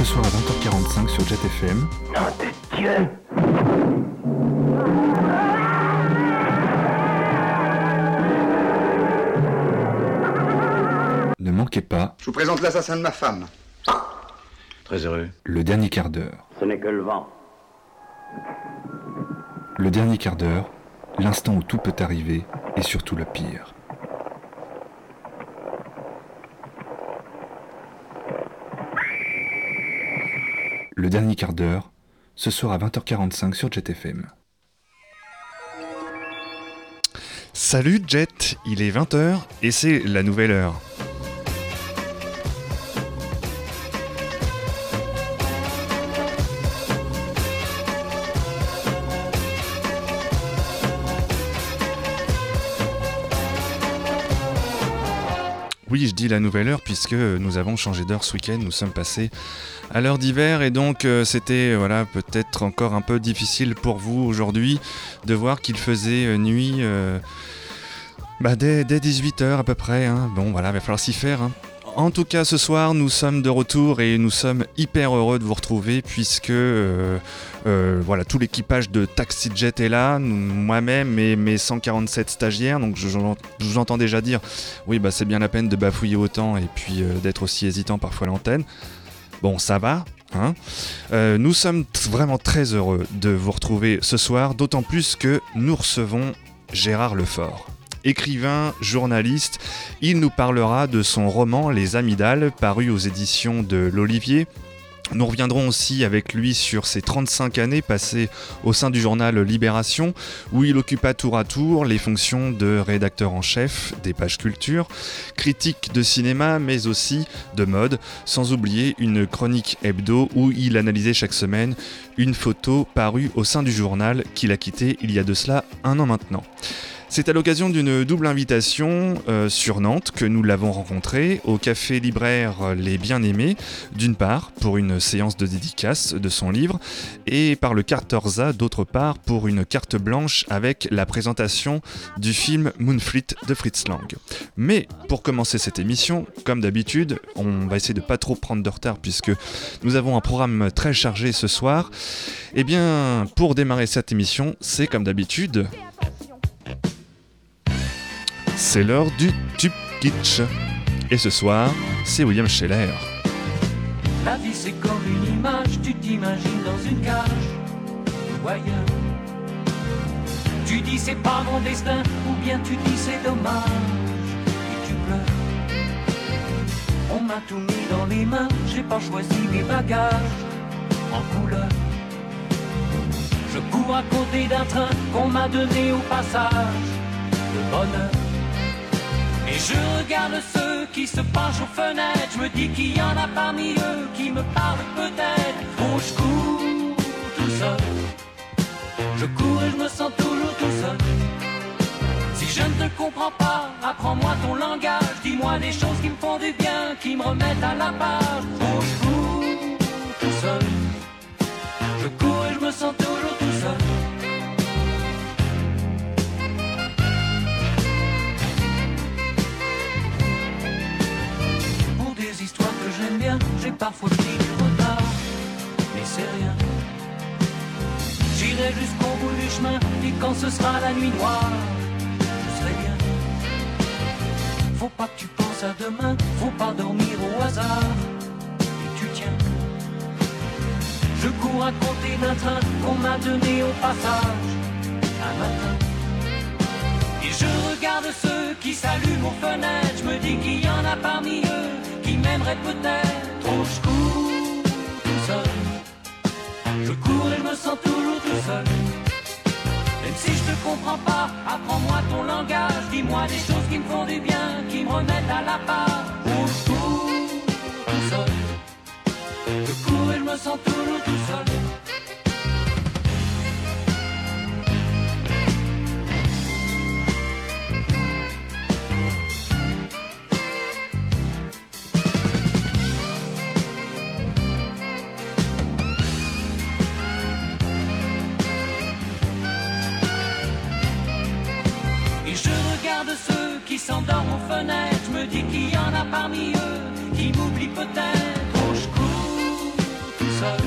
ce soir à 20h45 sur Jet FM. Ne manquez pas. Je vous présente l'assassin de ma femme. Très heureux. Le dernier quart d'heure. Ce n'est que le vent. Le dernier quart d'heure, l'instant où tout peut arriver et surtout le pire. Le dernier quart d'heure, ce soir à 20h45 sur Jet FM. Salut Jet, il est 20h et c'est la nouvelle heure. Oui, je dis la nouvelle heure puisque nous avons changé d'heure ce week-end, nous sommes passés à l'heure d'hiver et donc euh, c'était voilà peut-être encore un peu difficile pour vous aujourd'hui de voir qu'il faisait euh, nuit euh, bah, dès, 18h à peu près. hein. Bon voilà, il va falloir s'y faire. hein. En tout cas, ce soir, nous sommes de retour et nous sommes hyper heureux de vous retrouver puisque euh, euh, voilà, tout l'équipage de Taxi Jet est là, moi-même et mes 147 stagiaires. Donc, je, vous entends déjà dire, oui, bah c'est bien la peine de bafouiller autant et puis euh, d'être aussi hésitant parfois l'antenne. Bon, ça va. Hein nous sommes vraiment très heureux de vous retrouver ce soir, d'autant plus que nous recevons Gérard Lefort. Écrivain, journaliste, il nous parlera de son roman Les Amygdales, paru aux éditions de l'Olivier. Nous reviendrons aussi avec lui sur ses 35 années passées au sein du journal Libération, où il occupa tour à tour les fonctions de rédacteur en chef des pages culture, critique de cinéma, mais aussi de mode, sans oublier une chronique hebdo où il analysait chaque semaine une photo parue au sein du journal qu'il a quitté il y a de cela un an maintenant. C'est à l'occasion d'une double invitation euh, sur Nantes que nous l'avons rencontré au café libraire Les Bien-Aimés, d'une part pour une séance de dédicace de son livre, et par le Carterza d'autre part pour une carte blanche avec la présentation du film Moonfleet de Fritz Lang. Mais pour commencer cette émission, comme d'habitude, on va essayer de pas trop prendre de retard puisque nous avons un programme très chargé ce soir. Eh bien, pour démarrer cette émission, c'est comme d'habitude, c'est l'heure du tube kitsch. Et ce soir, c'est William Scheller. La vie c'est comme une image, tu t'imagines dans une cage ailleurs. Tu dis c'est pas mon destin, ou bien tu dis c'est dommage, et tu pleures. On m'a tout mis dans les mains, j'ai pas choisi mes bagages en couleur. Je cours à côté d'un train qu'on m'a donné au passage, le bonheur. Et je regarde ceux qui se penchent aux fenêtres. Je me dis qu'il y en a parmi eux qui me parlent peut-être. Oh, je cours tout seul. Je cours et je me sens toujours tout seul. Si je ne te comprends pas, apprends-moi ton langage. Dis-moi des choses qui me font du bien, qui me remettent à la page. Oh, je cours tout seul. Je cours et je me sens toujours j'ai parfois pris du retard, mais c'est rien. J'irai jusqu'au bout du chemin, et quand ce sera la nuit noire, je serai bien. Faut pas que tu penses à demain, faut pas dormir au hasard, et tu tiens. Je cours à côté d'un train qu'on m'a donné au passage, un matin. Et je regarde ceux qui s'allument aux fenêtres. Je me dis qu'il y en a parmi eux qui m'aimeraient peut-être. Je cours tout seul. Je cours et je me sens toujours tout seul. Même si je te comprends pas, apprends-moi ton langage. Dis-moi des choses qui me font du bien, qui me remettent à la part. Oh, je cours tout seul. Je cours et je me sens toujours tout seul. S'endorment aux fenêtres. Je me dis qu'il y en a parmi eux qui m'oublient peut-être. Oh, je cours seul.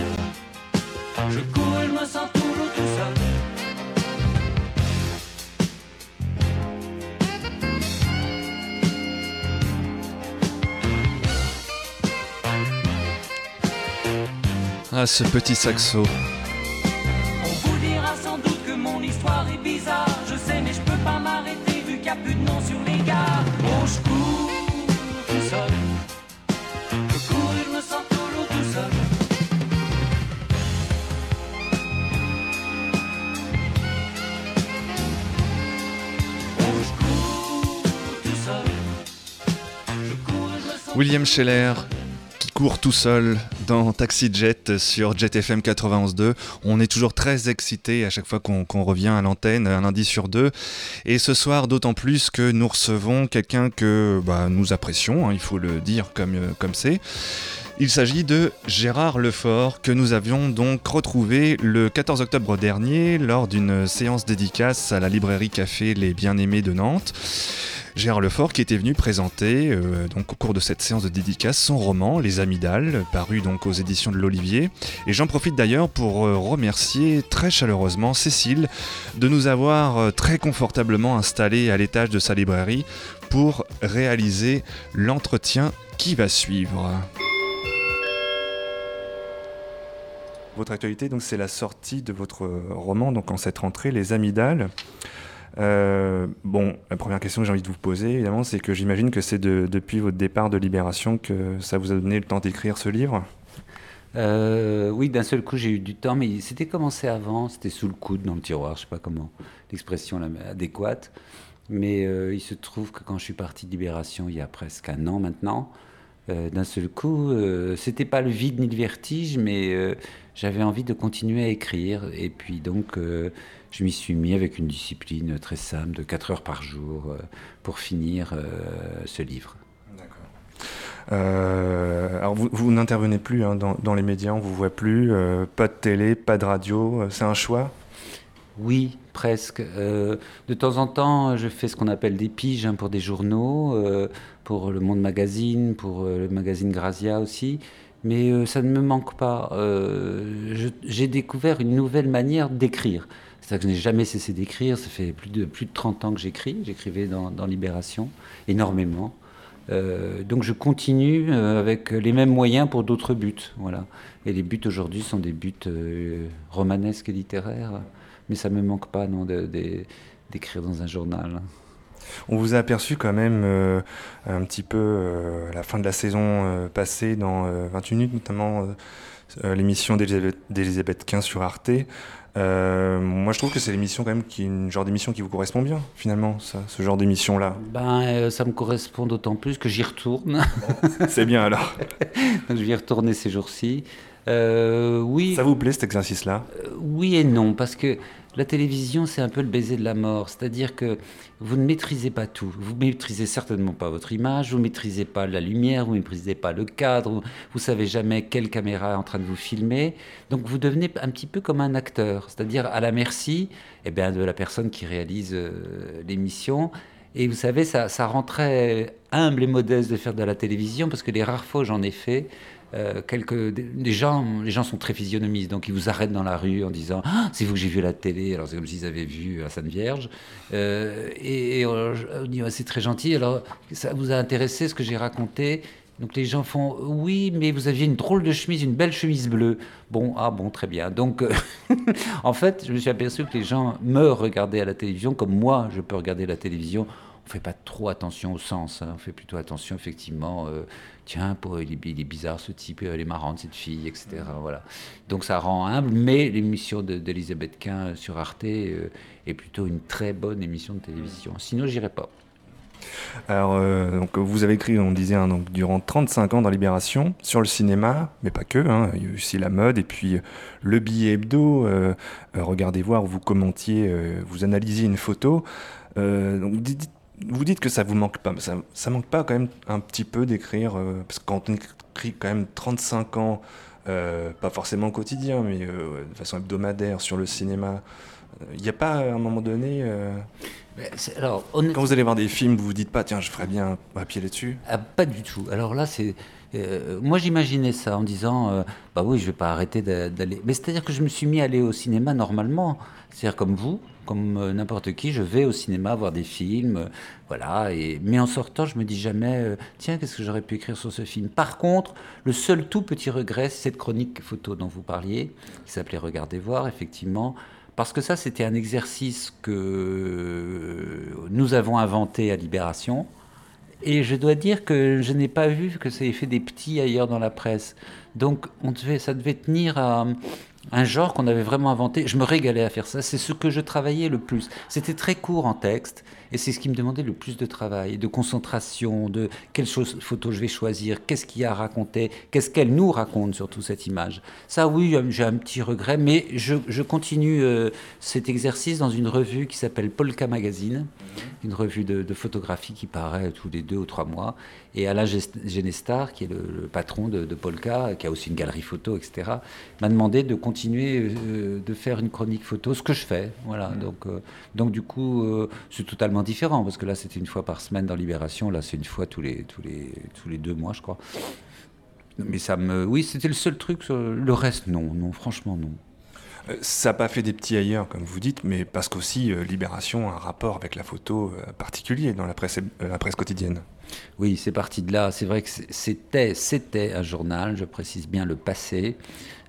Je cours et je me sens toujours tout seul. Ah, ce petit saxo. On vous dira sans doute que mon histoire est bizarre. Je sais, mais je peux pas m'arrêter vu qu'il n'y a plus de nom William Scheller qui court tout seul dans Taxi Jet sur Jet FM 91.2. On est toujours très excité à chaque fois qu'on revient à l'antenne, un lundi sur deux. Et ce soir, d'autant plus que nous recevons quelqu'un que bah, nous apprécions, hein, il faut le dire comme euh, comme c'est. Il s'agit de Gérard Lefort, que nous avions donc retrouvé le 14 octobre dernier lors d'une séance dédicace à la librairie Café Les Bien-Aimés de Nantes. Gérard Lefort qui était venu présenter euh, donc au cours de cette séance de dédicace son roman Les Amygdales, paru donc aux éditions de l'Olivier. Et j'en profite d'ailleurs pour euh, remercier très chaleureusement Cécile de nous avoir euh, très confortablement installés à l'étage de sa librairie pour réaliser l'entretien qui va suivre. Votre actualité, donc, c'est la sortie de votre roman, donc en cette rentrée, Les Amygdales. Euh, bon, la première question que j'ai envie de vous poser, évidemment, c'est que j'imagine que c'est de- depuis votre départ de Libération que ça vous a donné le temps d'écrire ce livre? Euh, oui, d'un seul coup, j'ai eu du temps, mais c'était commencé avant, c'était sous le coude, dans le tiroir, je sais pas comment l'expression adéquate. Mais euh, il se trouve que quand je suis parti de Libération, il y a presque un an maintenant, d'un seul coup, c'était pas le vide ni le vertige, mais j'avais envie de continuer à écrire. Et puis donc, euh, je m'y suis mis avec une discipline très simple, de 4 heures par jour, euh, pour finir euh, ce livre. Euh, alors vous, vous n'intervenez plus hein, dans, dans les médias, on vous voit plus, euh, pas de télé, pas de radio, euh, c'est un choix? Oui, presque. De temps en temps, je fais ce qu'on appelle des piges hein, pour des journaux, pour le Monde Magazine, pour le magazine Grazia aussi. Mais euh, ça ne me manque pas. Euh, J'ai découvert une nouvelle manière d'écrire. C'est-à-dire que je n'ai jamais cessé d'écrire. Ça fait plus de, plus de 30 ans que j'écris. J'écrivais dans, Libération, énormément. Euh, donc je continue avec les mêmes moyens pour d'autres buts. Voilà. Et les buts aujourd'hui sont des buts romanesques et littéraires. Mais ça ne me manque pas d'écrire dans un journal. On vous a aperçu quand même euh, un petit peu euh, à la fin de la saison euh, passée dans euh, 28 minutes, notamment euh, euh, l'émission d'Elisabeth d'Elisabeth Quint sur Arte. Euh, moi, je trouve que c'est l'émission quand même qui est une genre d'émission qui vous correspond bien, finalement, ça, ce genre d'émission-là. Ben, euh, ça me correspond d'autant plus que j'y retourne. c'est bien alors. Donc, je vais y retourner ces jours-ci. Euh, oui, Ça vous plaît cet exercice-là? Euh, oui et non, parce que la télévision, c'est un peu le baiser de la mort. C'est-à-dire que vous ne maîtrisez pas tout. Vous maîtrisez certainement pas votre image, vous maîtrisez pas la lumière, vous maîtrisez pas le cadre, vous, vous savez jamais quelle caméra est en train de vous filmer. Donc vous devenez un petit peu comme un acteur, c'est-à-dire à la merci eh bien, de la personne qui réalise euh, l'émission. Et vous savez, ça, ça rend très humble et modeste de faire de la télévision, parce que les rares fois j'en ai fait, euh, quelques, des- gens, les gens sont très physionomistes, donc ils vous arrêtent dans la rue en disant ah, C'est vous que j'ai vu à la télé. Alors c'est comme s'ils avaient vu la Sainte Vierge. Euh, et et on, dit C'est très gentil. Alors ça vous a intéressé ce que j'ai raconté? Donc les gens font oui, mais vous aviez une drôle de chemise, une belle chemise bleue. Bon, ah bon, très bien. Donc euh, en fait, je me suis aperçu que les gens me regardaient à la télévision comme moi, je peux regarder la télévision. On fait pas trop attention au sens. hein. On fait plutôt attention effectivement. euh, tiens, pour, il, est, il est bizarre ce type, elle est marrante cette fille, etc. Voilà. Donc ça rend humble. Mais l'émission de- d'Elisabeth Quint sur Arte euh, est plutôt une très bonne émission de télévision. Sinon, j'irai pas. Alors, euh, donc, vous avez écrit, on disait, hein, donc, durant 35 ans dans Libération, sur le cinéma, mais pas que, hein, il y a eu aussi la mode, et puis euh, le billet hebdo, euh, euh, regardez voir, vous commentiez, euh, vous analysiez une photo. Euh, donc, dites, vous dites que ça vous manque pas, mais ça, ça manque pas quand même un petit peu d'écrire, euh, parce que quand on écrit quand même 35 ans, euh, pas forcément au quotidien, mais euh, de façon hebdomadaire sur le cinéma, il n'y a pas à un moment donné... Alors, quand vous allez voir des films, vous vous dites pas, tiens, je ferais bien un papier là-dessus Ah, pas du tout. Alors là, c'est Euh, moi, j'imaginais ça en disant, euh, bah oui, je vais pas arrêter d'a- d'aller. Mais c'est-à-dire que je me suis mis à aller au cinéma normalement. C'est-à-dire comme vous, comme euh, n'importe qui, je vais au cinéma voir des films, euh, voilà. Et mais en sortant, je me dis jamais, euh, tiens, qu'est-ce que j'aurais pu écrire sur ce film? Par contre, le seul tout petit regret, c'est cette chronique photo dont vous parliez, qui s'appelait Regardez voir, effectivement. Parce que ça, c'était un exercice que nous avons inventé à Libération. Et je dois dire que je n'ai pas vu que ça ait fait des petits ailleurs dans la presse. Donc ça devait tenir à un genre qu'on avait vraiment inventé. Je me régalais à faire ça. C'est ce que je travaillais le plus. C'était très court en texte. Et c'est ce qui me demandait le plus de travail, de concentration, de quelle chose, photo je vais choisir, qu'est-ce qu'il y a à raconter, qu'est-ce qu'elle nous raconte surtout cette image. Ça oui, j'ai un petit regret, mais je, je continue euh, cet exercice dans une revue qui s'appelle Polka Magazine, une revue de, de photographie qui paraît tous les deux ou trois mois. Et Alain Genestar, qui est le, le patron de, de Polka, qui a aussi une galerie photo, etc., m'a demandé de continuer euh, de faire une chronique photo, ce que je fais. Voilà. Donc, euh, donc du coup, euh, c'est totalement différent, parce que là, c'était une fois par semaine dans Libération, là, c'est une fois tous les, tous, les, tous les deux mois, je crois. Mais ça me... Oui, c'était le seul truc. Le reste, non, non, franchement, non. Euh, Ça n'a pas fait des petits ailleurs, comme vous dites, mais parce qu'aussi euh, Libération a un rapport avec la photo euh, particulier dans la presse, euh, la presse quotidienne. Oui, c'est parti de là. C'est vrai que c'était, c'était un journal, je précise bien le passé,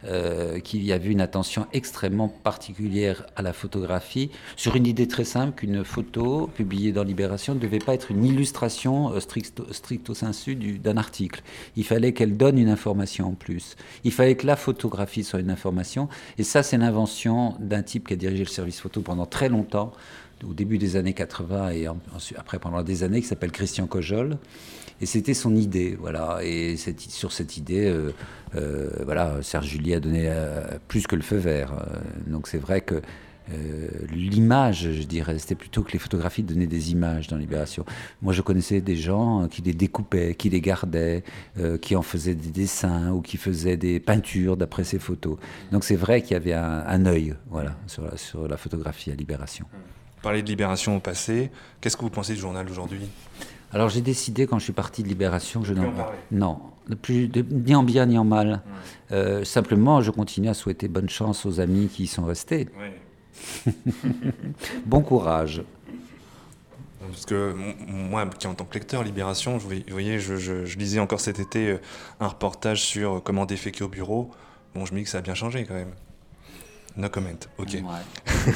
euh, qui avait une attention extrêmement particulière à la photographie, sur une idée très simple qu'une photo publiée dans Libération ne devait pas être une illustration euh, stricto, sensu du- d'un article. Il fallait qu'elle donne une information en plus. Il fallait que la photographie soit une information. Et ça, c'est l'invention d'un type qui a dirigé le service photo pendant très longtemps, au début des années 80 et après pendant des années, qui s'appelle Christian Cojol. Et c'était son idée, voilà. Et sur cette idée, euh, euh, voilà, Serge Julie a donné euh, plus que le feu vert. Donc c'est vrai que l'image, je dirais, c'était plutôt que les photographies donnaient des images dans Libération. Moi, je connaissais des gens qui les découpaient, qui les gardaient, qui en faisaient des dessins ou qui faisaient des peintures d'après ces photos. Donc c'est vrai qu'il y avait un, œil, voilà, sur la, sur la photographie à Libération. Parler de Libération au passé, qu'est-ce que vous pensez du journal d'aujourd'hui? Alors j'ai décidé quand je suis parti de Libération que je n'en non plus de- ni en bien ni en mal. Euh, simplement, je continue à souhaiter bonne chance aux amis qui y sont restés. Bon courage. Parce que moi, qui en tant que lecteur, Libération, vous voyez, je, je- je lisais encore cet été euh, un reportage sur comment déféquer au bureau. Bon, je me dis que ça a bien changé quand même. No comment, ok. Euh,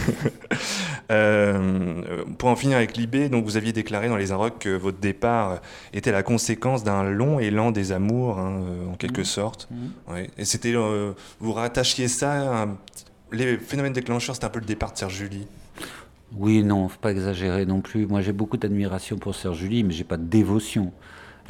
euh, pour en finir avec Libé, donc vous aviez déclaré dans les Inrocks que votre départ était la conséquence d'un long élan des amours, hein, euh, en quelque Mhm. sorte. Ouais. Et c'était, euh, vous rattachiez ça à les phénomènes déclencheurs, c'était un peu le départ de Serge Julie. Oui, non, faut pas exagérer non plus. Moi, j'ai beaucoup d'admiration pour Sœur Julie, mais j'ai pas de dévotion.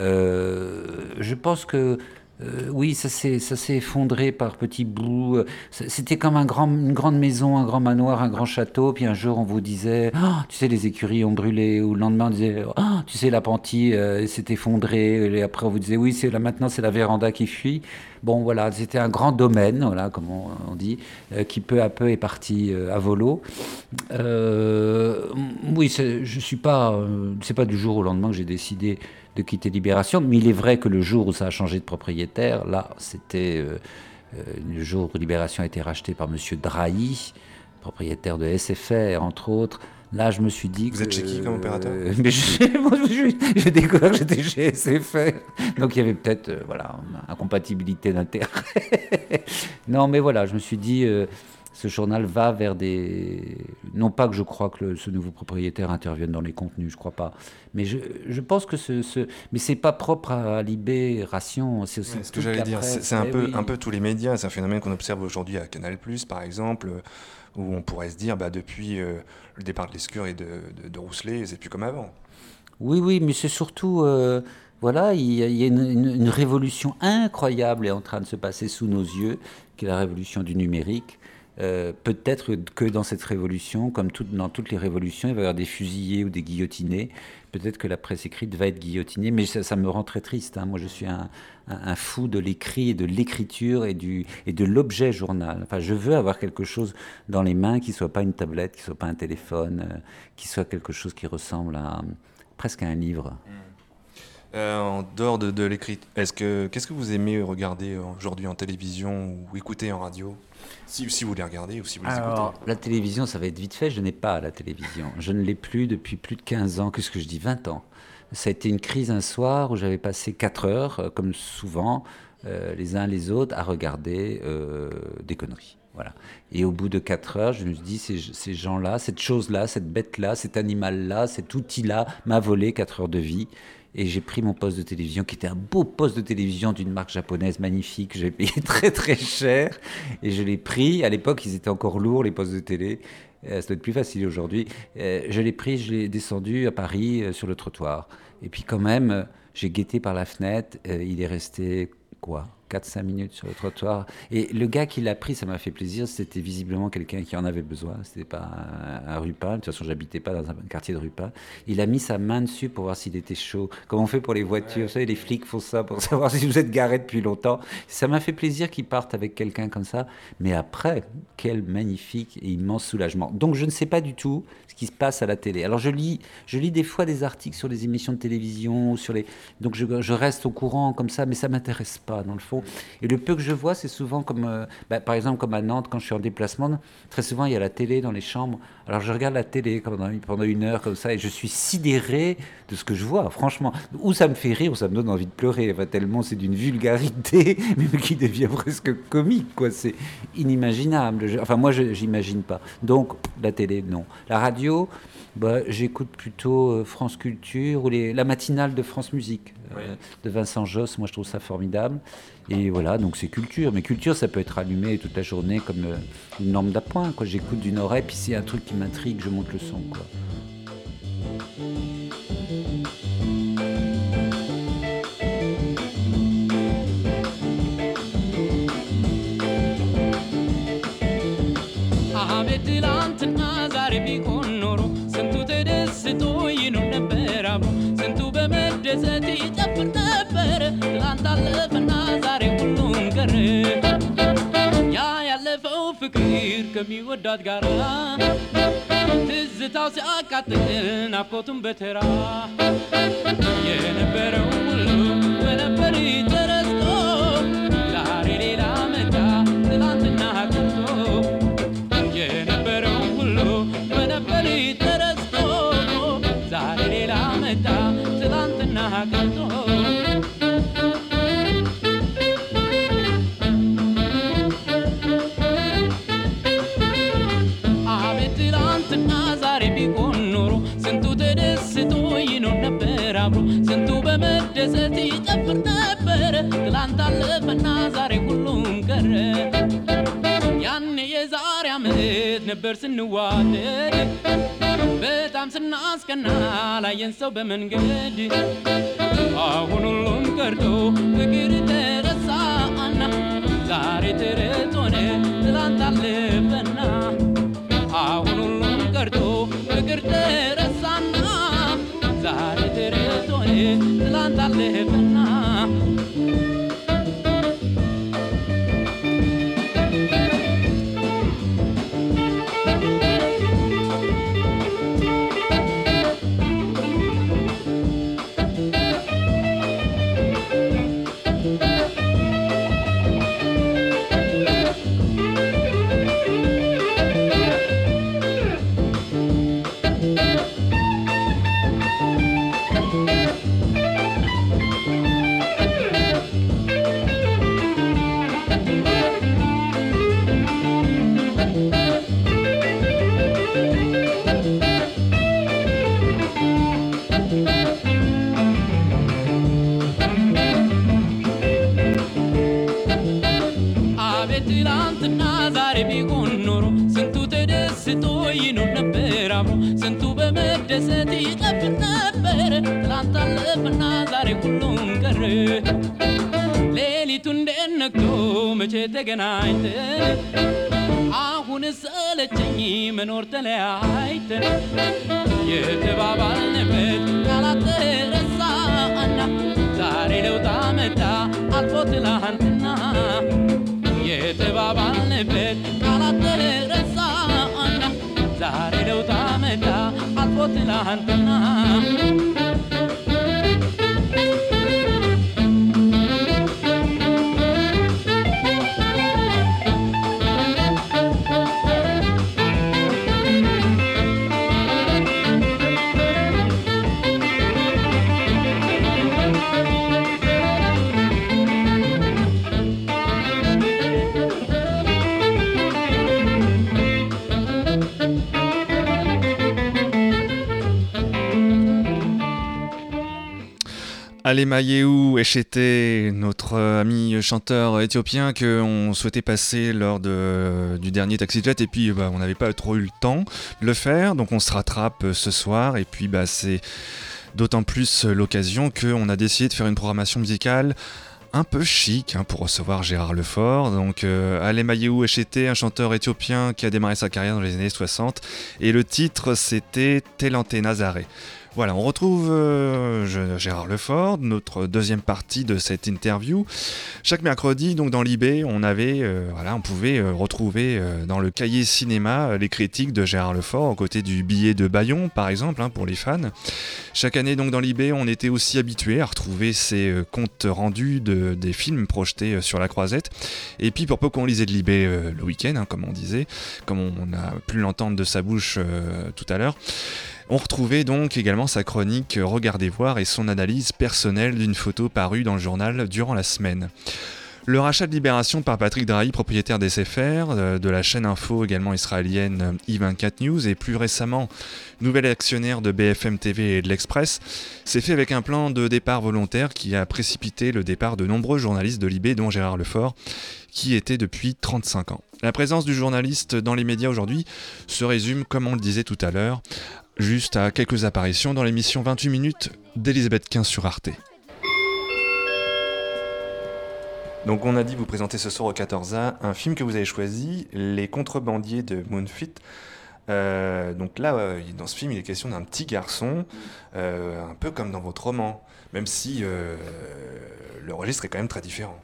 Euh, je pense que euh, oui, ça s'est effondré par petits bouts. C'était comme un grand, une grande maison, un grand manoir, un grand château. Puis un jour, on vous disait, Ah, tu sais, les écuries ont brûlé. Ou le lendemain, on disait, Ah, tu sais, l'appentis euh, s'est effondré. Et après, on vous disait, oui, c'est là maintenant, c'est la véranda qui fuit. Bon, voilà, c'était un grand domaine, voilà, comme on, dit, euh, qui peu à peu est parti euh, à volo. Oui, je suis pas. c'est pas du jour au lendemain que j'ai décidé de quitter Libération, mais il est vrai que le jour où ça a changé de propriétaire, là, c'était euh, euh, le jour où Libération a été racheté par Monsieur Drahi, propriétaire de SFR, entre autres. Là, je me suis dit Vous que, êtes chez qui comme opérateur euh, mais je- je- découvert que j'étais chez SFR. Donc il y avait peut-être euh, voilà, incompatibilité d'intérêt. non, mais voilà, je me suis dit, ce journal va vers des... Non pas que je crois que le- ce nouveau propriétaire intervienne dans les contenus, je crois pas. Mais je, je pense que ce... ce... Mais c'est pas propre à Libération. C'est aussi Ouais, ce que j'allais la dire, c'est un, Eh peu, oui. un peu tous les médias. C'est un phénomène qu'on observe aujourd'hui à Canal, par exemple, où on pourrait se dire, bah, depuis euh, le départ de Lescure et de, de, de Rousselet, c'est plus comme avant. Oui, oui, mais c'est surtout, euh, voilà, il y a, il y a une, une- une révolution incroyable est en train de se passer sous nos yeux, qui est la révolution du numérique. Euh, Peut-être que dans cette révolution, comme dans toutes les révolutions, il va y avoir des fusillés ou des guillotinés. Peut-être que la presse écrite va être guillotinée, mais ça, me rend très triste. hein. Moi, je suis un, fou de l'écrit et de l'écriture et, de l'objet journal. Enfin, je veux avoir quelque chose dans les mains qui soit pas une tablette, qui soit pas un téléphone, euh, qui soit quelque chose qui ressemble presque à un livre. Euh, en dehors de, de l'écrit, est-ce que qu'est-ce que vous aimez regarder aujourd'hui en télévision ou écouter en radio? Si, vous les regardez ou si vous les Alors, écoutez. la télévision, ça va être vite fait. Je n'ai pas la télévision. Je ne l'ai plus depuis plus de 15 ans. Qu'est-ce que je dis? 20 ans. Ça a été une crise un soir où j'avais passé 4 heures, euh, comme souvent, euh, les uns les autres, à regarder des conneries. Voilà. Et au bout de 4 heures, je me suis dit, ces, ces gens-là, cette chose-là, cette bête-là, cet animal-là, cet outil-là m'a volé 4 heures de vie. Et j'ai pris mon poste de télévision, qui était un beau poste de télévision d'une marque japonaise magnifique, que j'ai payé très très cher. Et je l'ai pris. À l'époque, ils étaient encore lourds, les postes de télé. Euh, ça doit être plus facile aujourd'hui. Euh, je l'ai pris, je l'ai descendu à Paris euh, sur le trottoir. Et puis quand même, j'ai guetté par la fenêtre. il est resté quoi? 4-5 minutes sur le trottoir. Et le gars qui l'a pris, ça m'a fait plaisir. C'était visiblement quelqu'un qui en avait besoin. C'était pas un, un rupin. De toute façon, j'habitais pas dans un quartier de rupin. Il a mis sa main dessus pour voir s'il était chaud. Comme on fait pour les voitures? Vous savez, les flics font ça pour savoir si vous êtes garé depuis longtemps. Ça m'a fait plaisir qu'il parte avec quelqu'un comme ça. Mais après, quel magnifique et immense soulagement. Donc, je ne sais pas du tout ce qui se passe à la télé. Alors, je lis, je lis des fois des articles sur les émissions de télévision, sur les. Donc, je, je reste au courant comme ça, mais ça m'intéresse pas dans le fond. Et le peu que je vois, c'est souvent comme, euh, bah, par exemple, comme à Nantes, quand je suis en déplacement, très souvent il y a la télé dans les chambres. Alors je regarde la télé pendant, pendant une heure comme ça et je suis sidéré de ce que je vois, franchement. Ou ça me fait rire, ou ça me donne envie de pleurer. Enfin, tellement c'est d'une vulgarité, même qui devient presque comique, quoi. C'est inimaginable. Je- enfin, moi, je j'imagine pas. Donc, la télé, non. La radio, bah, j'écoute plutôt euh, France Culture ou les, la matinale de France Musique euh, de Vincent Josse. Moi, je trouve ça formidable. Et voilà, donc c'est culture. Mais culture, ça peut être allumé toute la journée comme euh, une lampe d'appoint. Quoi. J'écoute d'une oreille, puis s'il y a un truc qui m'intrigue, je monte le son. Quoi. አቤት ትላንትና ዛሬ ቢሆን ኖሮ ስንቱ ተደስቶ ይኑር ነበር አብሮ ስንቱ በመደሰት ይጨፍር ነበር ትላንት አለፈና ዛሬ ሁሉም ቀረ ያ ያለፈው ፍቅር ከሚወዳት ጋራ ትዝታው ሲያቃጥል ናፍቆቱን በተራ የነበረው ሁሉ በነበር ተረስቶ ዛሬ ሌላ መጣ። ትላንትና አብሮ ስንቱ በመደሰት ይጨፍር ነበር። ትላንት አለፈና ዛሬ ሁሉም ቀረ። ያኔ የዛሬ ዓመት ነበር ስንዋደድ። በጣም ስናስቀና ላየን ሰው በመንገድ። አሁን ሁሉም ቀርቶ ፍቅር ተረሳና ዛሬ ተረት ሆነ። ትላንት አለፈና አሁን ሁሉም ቀርቶ ፍቅር ተረሳና I live Alemayehu Echete, notre ami chanteur éthiopien que on souhaitait passer lors de, du dernier Taxi Jet et puis bah, on n'avait pas trop eu le temps de le faire donc on se rattrape ce soir et puis bah, c'est d'autant plus l'occasion qu'on a décidé de faire une programmation musicale un peu chic hein, pour recevoir Gérard Lefort. Donc euh, Echete, un chanteur éthiopien qui a démarré sa carrière dans les années 60 et le titre c'était Telante Nazare. Voilà, on retrouve euh, Gérard Lefort, notre deuxième partie de cette interview. Chaque mercredi, donc dans l'IB, on avait, euh, voilà, on pouvait euh, retrouver dans le cahier cinéma les critiques de Gérard Lefort, aux côtés du billet de Bayon, par exemple, hein, pour les fans. Chaque année, donc dans l'IB, on était aussi habitué à retrouver ces comptes rendus de, des films projetés sur la croisette. Et puis, pour peu qu'on lisait de l'IB le week-end, hein, comme on disait, comme on a pu l'entendre de sa bouche tout à l'heure. On retrouvait donc également sa chronique Regardez voir et son analyse personnelle d'une photo parue dans le journal durant la semaine. Le rachat de Libération par Patrick Drahi, propriétaire d'SFR, euh, de la chaîne info également israélienne i24 News et plus récemment nouvel actionnaire de BFM TV et de l'Express, s'est fait avec un plan de départ volontaire qui a précipité le départ de nombreux journalistes de Libé, dont Gérard Lefort, qui était depuis 35 ans. La présence du journaliste dans les médias aujourd'hui se résume, comme on le disait tout à l'heure, juste à quelques apparitions dans l'émission 28 minutes d'Elisabeth Quint sur Arte. Donc on a dit vous présenter ce soir au 14A un film que vous avez choisi, Les contrebandiers de Moonfit. Euh, donc là, euh, dans ce film, il est question d'un petit garçon, euh, un peu comme dans votre roman, même si le registre est quand même très différent.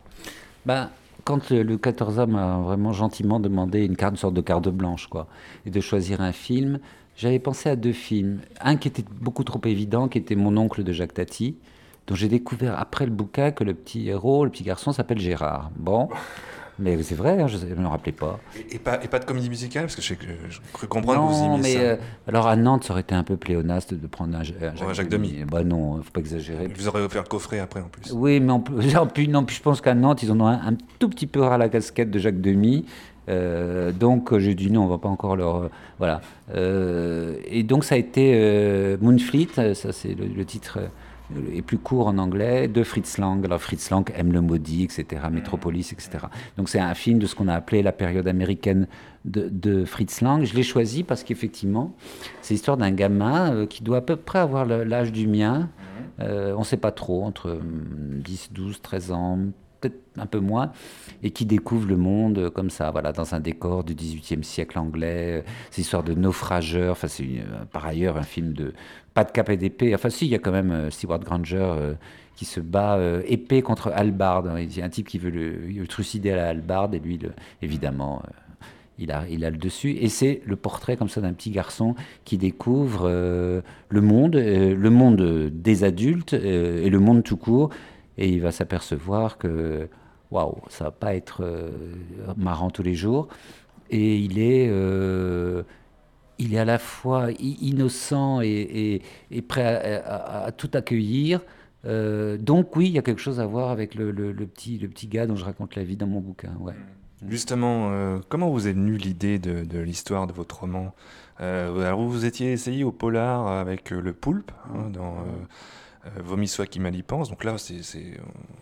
Bah, quand le 14A m'a vraiment gentiment demandé une, carte, une sorte de carte blanche, quoi, et de choisir un film, j'avais pensé à deux films. Un qui était beaucoup trop évident, qui était Mon oncle de Jacques Tati, dont j'ai découvert après le bouquin que le petit héros, le petit garçon, s'appelle Gérard. Bon. Mais c'est vrai, hein, je ne me rappelais pas. Et, pas. et pas de comédie musicale Parce que je, je cru comprendre que vous aimiez mais ça. Euh, alors à Nantes, ça aurait été un peu pléonaste de prendre un, un Jacques, Jacques Demy. Bah non, faut pas exagérer. Vous aurez offert le coffret après en plus. Oui, mais en plus, en plus, non, puis je pense qu'à Nantes, ils en ont un, un, tout petit peu ras la casquette de Jacques Demy. Euh, donc j'ai dit non, on va pas encore leur euh, voilà. Euh, et donc ça a été euh, Moonfleet, ça c'est le, le, titre est plus court en anglais de Fritz Lang. Alors Fritz Lang aime le maudit, etc. Metropolis, etc. Donc c'est un film de ce qu'on a appelé la période américaine de, de Fritz Lang. Je l'ai choisi parce qu'effectivement c'est l'histoire d'un gamin qui doit à peu près avoir l'âge du mien. on ne sait pas trop entre 10, 12, 13 ans un peu moins, et qui découvre le monde comme ça, voilà, dans un décor du XVIIIe siècle anglais. C'est histoire de naufrageurs. Enfin, c'est par ailleurs un film de pas de cap et d'épée. Enfin, si, il y a quand même euh, Stewart Granger euh, qui se bat euh, épée contre halbarde. Il y a un type qui veut le, trucider à la halbarde, et lui, évidemment. il a, il a le dessus. Et c'est le portrait comme ça d'un petit garçon qui découvre euh, le monde, euh, le monde des adultes euh, et le monde tout court et il va s'apercevoir que waouh, ça va pas être euh, marrant tous les jours. Et il est, euh, il est à la fois innocent et, prêt à, tout accueillir. Euh, donc oui, il y a quelque chose à voir avec le, petit, le petit gars dont je raconte la vie dans mon bouquin. Ouais. Justement, euh, comment vous est venue l'idée de, l'histoire de votre roman? Alors vous étiez essayé au polar avec le poulpe hein, dans euh, Vomi qui mal y pense. Donc là, c'est,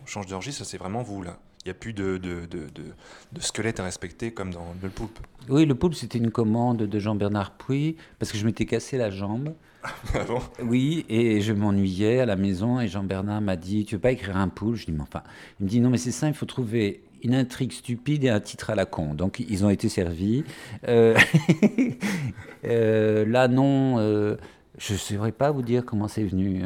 on change de registre, c'est vraiment vous là. Il n'y a plus de, de, de, de, squelette à respecter comme dans Le Poulpe. Oui, Le Poulpe, c'était une commande de Jean-Bernard Puy, parce que je m'étais cassé la jambe. ah bon? Oui, et je m'ennuyais à la maison, et Jean-Bernard m'a dit Tu veux pas écrire un poulpe Je dis Mais enfin, il me dit Non, mais c'est ça, il faut trouver une intrigue stupide et un titre à la con. Donc, ils ont été servis. Euh, euh, là, non, euh, je ne saurais pas vous dire comment c'est venu.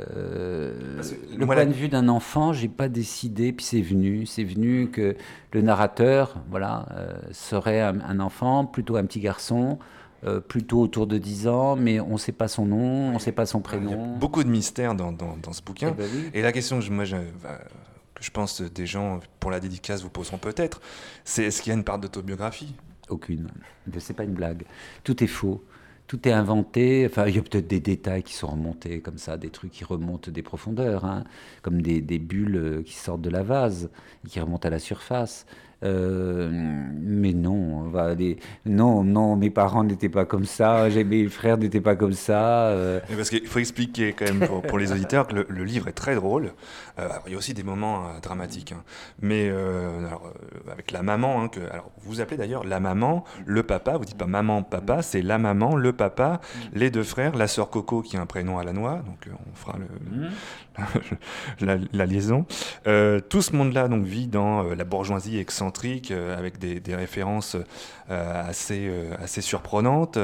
Euh, le point de vue d'un enfant, j'ai pas décidé, puis c'est venu, c'est venu que le narrateur, voilà, euh, serait un, un, enfant, plutôt un petit garçon, euh, plutôt autour de 10 ans, mais on sait pas son nom, on sait pas son prénom. Il y a beaucoup de mystères dans, dans, dans ce bouquin. Eh ben oui. Et la question que moi, je, que je pense des gens pour la dédicace vous poseront peut-être, c'est est-ce qu'il y a une part d'autobiographie? Aucune. C'est pas une blague. Tout est faux tout est inventé. Enfin, il y a peut-être des détails qui sont remontés comme ça, des trucs qui remontent des profondeurs, hein, comme des, des, bulles qui sortent de la vase et qui remontent à la surface. Euh, mais non, on va aller- non, non, mes parents n'étaient pas comme ça, mes frères n'étaient pas comme ça. euh, Mais parce qu'il faut expliquer quand même pour, pour les auditeurs que le, le livre est très drôle. Euh, alors, il y a aussi des moments euh, dramatiques, hein. mais euh, alors, euh, avec la maman, hein, que alors vous appelez d'ailleurs la maman, le papa. Vous dites pas maman, papa, c'est la maman, le papa, les deux frères, la sœur Coco qui a un prénom à la noix. Donc euh, on fera le, la, la liaison. Euh, tout ce monde-là donc vit dans euh, la bourgeoisie excentrique euh, avec des, des références assez, assez surprenantes.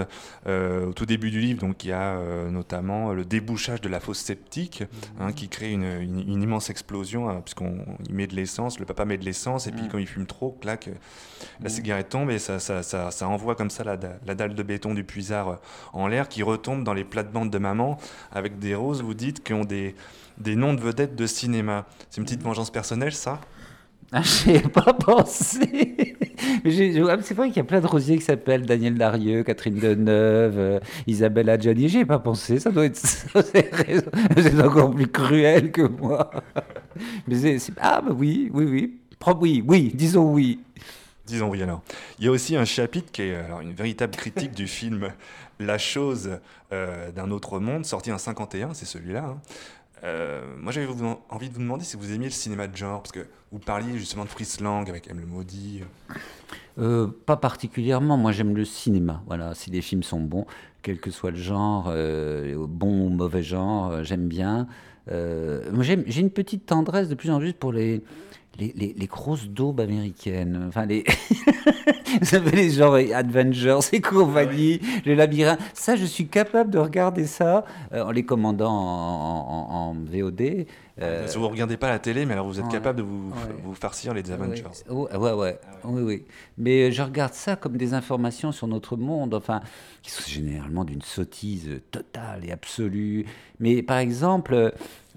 Au tout début du livre, donc il y a notamment le débouchage de la fosse septique hein, qui crée une, une- une immense explosion hein, puisqu'on met de l'essence, le papa met de l'essence et puis quand il fume trop, clac, la cigarette tombe et ça, ça, ça, ça envoie comme ça la, la dalle de béton du puisard en l'air qui retombe dans les plates-bandes de maman avec des roses, vous dites, qui ont des, des noms de vedettes de cinéma. C'est une petite vengeance personnelle, ça? Ah, j'y ai pas pensé. Ah, c'est vrai qu'il y a plein de rosiers qui s'appellent Daniel Darieux, Catherine Deneuve, euh, Isabelle Adjani. J'y ai pas pensé. Ça doit être. c'est encore plus cruel que moi. Mais c'est- ah bah oui, oui, oui. Pro- Oui, oui. Disons oui. Disons oui alors. Il y a aussi un chapitre qui est alors, une véritable critique du film La chose euh, d'un autre monde, sorti en 51, c'est celui-là. hein. Euh, moi j'avais envie de vous demander si vous aimiez le cinéma de genre, parce que vous parliez justement de Fritz Lang avec M. le Maudit. Euh, pas particulièrement. Moi, j'aime le cinéma. Voilà, si les films sont bons, quel que soit le genre, euh, bon ou mauvais genre, j'aime bien. J'ai une petite tendresse de plus en plus pour les les, les- les grosses daubes américaines. Enfin, les vous savez les genres Avengers et compagnie, le labyrinthe. Ça, je suis capable de regarder ça euh, en les commandant en, en- en VOD. Euh, Si vous ne regardez pas la télé, mais alors vous êtes ouais, capable de vous, ouais. vous farcir les Avengers. Ouais, ouais, ouais, oui, oui. Mais euh, je regarde ça comme des informations sur notre monde, enfin, qui sont généralement d'une sottise totale et absolue. Mais par exemple, euh,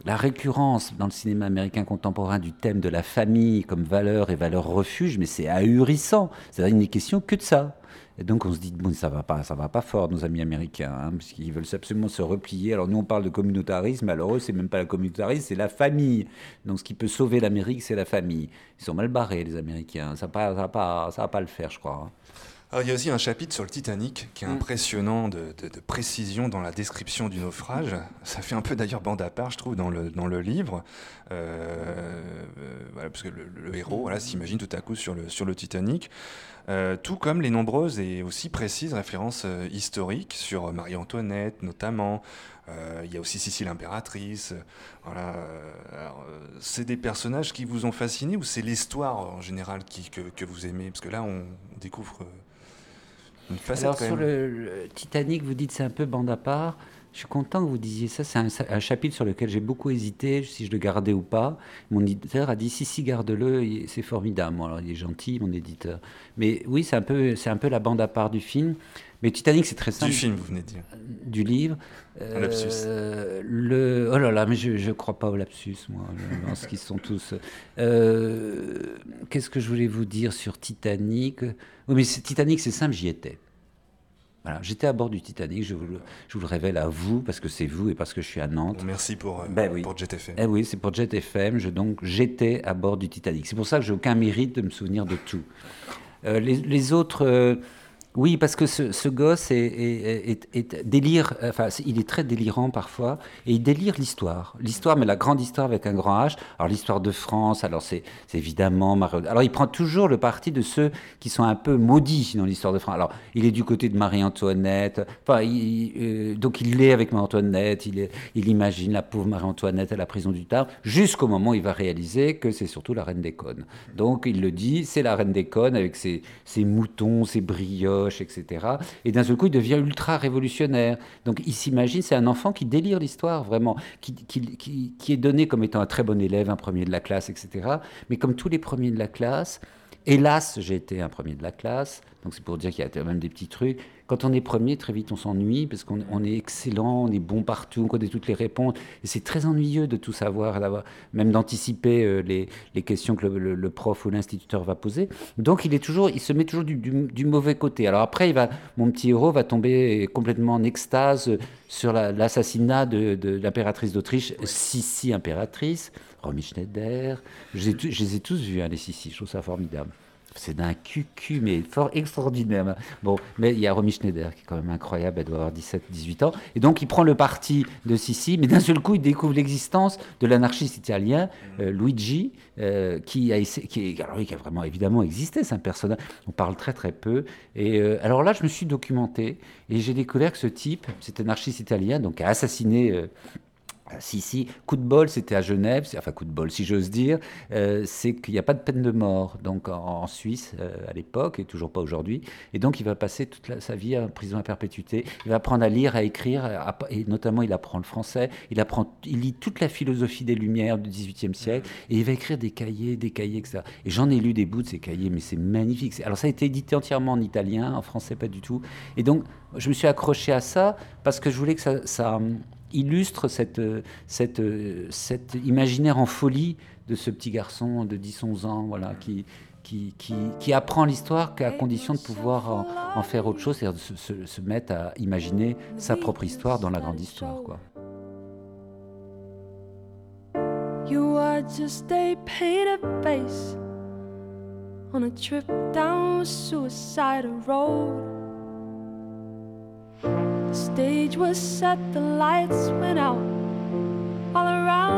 la récurrence dans le cinéma américain contemporain du thème de la famille comme valeur et valeur refuge, mais c'est ahurissant. C'est-à-dire, il n'est question que de ça. Et donc on se dit bon ça va pas ça va pas fort nos amis américains hein, parce qu'ils veulent absolument se replier. Alors nous on parle de communautarisme, alors eux c'est même pas le communautarisme, c'est la famille. Donc ce qui peut sauver l'Amérique c'est la famille. Ils sont mal barrés les Américains. Ça va pas ça va pas ça va pas le faire je crois. hein. Alors, il y a aussi un chapitre sur le Titanic qui est Mm. impressionnant de, de- de précision dans la description du naufrage. Ça fait un peu d'ailleurs bande à part, je trouve, dans le, dans le livre. Euh, euh, voilà, parce que le, le héros voilà, s'imagine tout à coup sur le, sur le Titanic. Euh, tout comme les nombreuses et aussi précises références euh, historiques sur Marie-Antoinette notamment. Euh, il y a aussi Sicile impératrice. Voilà. c'est des personnages qui vous ont fasciné ou c'est l'histoire en général qui, que, que vous aimez? Parce que là, on, découvre une facette Alors sur le, le Titanic, vous dites c'est un peu bande à part. Je suis content que vous disiez ça. C'est un, un chapitre sur lequel j'ai beaucoup hésité si je le gardais ou pas. Mon éditeur a dit si si garde-le, c'est formidable. Alors il est gentil mon éditeur. Mais oui, c'est un peu c'est un peu la bande à part du film. Mais Titanic c'est très simple. Du film, vous venez de dire. Du livre. Un lapsus. Euh, le oh là là, mais je je crois pas au lapsus moi. Je pense qu'ils sont tous. Euh, Qu'est-ce que je voulais vous dire sur Titanic? Oui, mais Titanic c'est simple, j'y étais. Voilà, j'étais à bord du Titanic, je vous, le, je vous le révèle à vous, parce que c'est vous et parce que je suis à Nantes. Bon, merci pour, euh, Ben oui. pour Jet FM. Eh oui, c'est pour Jet FM, je, donc j'étais à bord du Titanic. C'est pour ça que j'ai aucun mérite de me souvenir de tout. Euh, les, les autres, euh, oui, parce que ce, gosse est, délire, enfin, c'est- il est très délirant parfois, et il délire l'histoire. L'histoire, mais la grande histoire avec un grand H. Alors l'histoire de France, alors c'est évidemment Marie- Alors il prend toujours le parti de ceux qui sont un peu maudits dans l'histoire de France. Alors il est du côté de Marie-Antoinette, enfin, euh, donc il l'est avec Marie-Antoinette, il, imagine la pauvre Marie-Antoinette à la prison du Tarn, jusqu'au moment où il va réaliser que c'est surtout la reine des connes. Donc il le dit, c'est la reine des connes avec ses, ses moutons, ses brioches, etc. Et d'un seul coup, il devient ultra révolutionnaire. Donc il s'imagine, c'est un enfant qui délire l'histoire, vraiment, qui, qui- qui- qui est donné comme étant un très bon élève, un premier de la classe, etc. Mais comme tous les premiers de la classe, hélas, j'ai été un premier de la classe, donc c'est pour dire qu'il y a quand même des petits trucs. Quand on est premier, très vite on s'ennuie parce qu'on on est excellent, on est bon partout, on connaît toutes les réponses. Et c'est très ennuyeux de tout savoir, d'avoir, même d'anticiper euh, les, les questions que le, le- le prof ou l'instituteur va poser. Donc il, est toujours, il se met toujours du, du- du mauvais côté. Alors après, il va, mon petit héros va tomber complètement en extase sur la- l'assassinat de, de l'impératrice d'Autriche, Sissi impératrice, Romy Schneider. Je les ai, tous- je les ai tous vus, hein, les Sissi, je trouve ça formidable. C'est d'un cucu, mais fort extraordinaire. Bon, mais il y a Romy Schneider qui est quand même incroyable, elle doit avoir 17-18 ans. Et donc il prend le parti de Sissi, mais d'un seul coup il découvre l'existence de l'anarchiste italien euh, Luigi, euh, qui, a, qui, alors, qui a vraiment évidemment existé, c'est un personnage, on parle très très peu. Et euh, alors là je me suis documenté et j'ai découvert que ce type, cet anarchiste italien, donc a assassiné... euh, si, si, coup de bol, c'était à Genève, enfin coup de bol, si j'ose dire, euh, c'est qu'il n'y a pas de peine de mort donc en, en Suisse euh, à l'époque et toujours pas aujourd'hui. Et donc il va passer toute la- sa vie en prison à perpétuité. Il va apprendre à lire, à écrire, à- et notamment il apprend le français. Il apprend, il lit toute la philosophie des Lumières du XVIIIe siècle et il va écrire des cahiers, des cahiers, etc. Et j'en ai lu des bouts de ces cahiers, mais c'est magnifique. Alors ça a été édité entièrement en italien, en français pas du tout. Et donc je me suis accroché à ça parce que je voulais que ça, ça, illustre cette, euh, cette, euh, cet imaginaire en folie de ce petit garçon de 10-11 ans voilà, qui, qui, qui, qui apprend l'histoire qu'à condition de pouvoir en, en faire autre chose, c'est-à-dire de se, se- se mettre à imaginer sa propre histoire dans la grande histoire. Quoi. You are just a painted face on a trip down suicidal road. The stage was set, the lights went out all around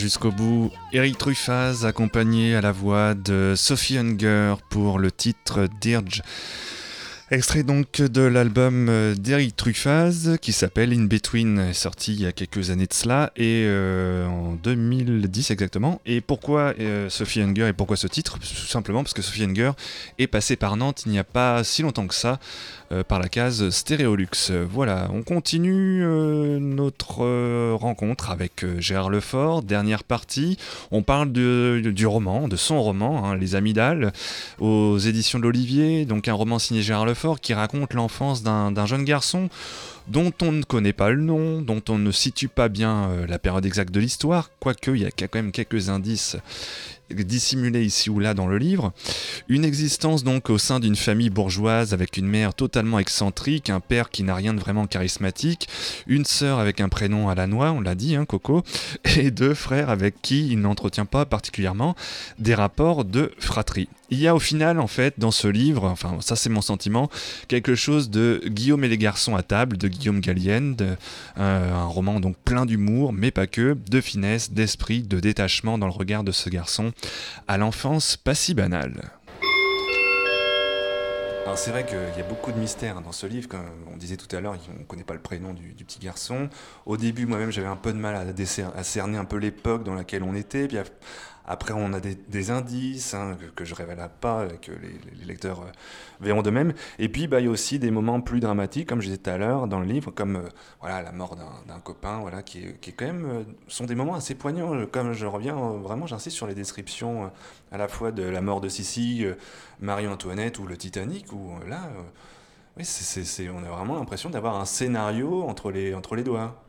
jusqu'au bout, Eric Truffaz accompagné à la voix de Sophie Hunger pour le titre Dirge. Extrait donc de l'album euh, d'Eric Truffaz qui s'appelle In Between, sorti il y a quelques années de cela et euh, en 2010 exactement. Et pourquoi euh, Sophie Hunger et pourquoi ce titre? Tout simplement parce que Sophie Hunger est passée par Nantes il n'y a pas si longtemps que ça par la case Stéréolux. Voilà, on continue notre rencontre avec Gérard Lefort, dernière partie. On parle du roman, de son roman, hein, Les Amygdales, aux éditions de l'Olivier, donc un roman signé Gérard Lefort qui raconte l'enfance d'un jeune garçon dont on ne connaît pas le nom, dont on ne situe pas bien euh, la période exacte de l'histoire, quoique il y a quand même quelques indices dissimulés ici ou là dans le livre. Une existence donc au sein d'une famille bourgeoise avec une mère totalement excentrique, un père qui n'a rien de vraiment charismatique, une sœur avec un prénom à la noix, on l'a dit, hein, Coco, et deux frères avec qui il n'entretient pas particulièrement des rapports de fratrie. Il y a au final, en fait, dans ce livre, enfin, ça c'est mon sentiment, quelque chose de Guillaume et les garçons à table, de Guillaume Gallienne, euh, un roman donc plein d'humour, mais pas que, de finesse, d'esprit, de détachement dans le regard de ce garçon, à l'enfance pas si banale. Alors c'est vrai qu'il y a beaucoup de mystères dans ce livre, comme on disait tout à l'heure, on ne connaît pas le prénom du, petit garçon. Au début, moi-même, j'avais un peu de mal à, cerner un peu l'époque dans laquelle on était. Après, on a des, indices hein, que, je ne révèle pas, que les, lecteurs euh, verront de même. Et puis, bah, il y a aussi des moments plus dramatiques, comme je disais tout à l'heure, dans le livre, comme euh, voilà, la mort d'un copain, voilà, qui, qui quand même, euh, sont des moments assez poignants. Comme je reviens, vraiment, j'insiste sur les descriptions à la fois de la mort de Sissi, Marie-Antoinette ou le Titanic, où là, on a vraiment l'impression d'avoir un scénario entre les, entre les doigts.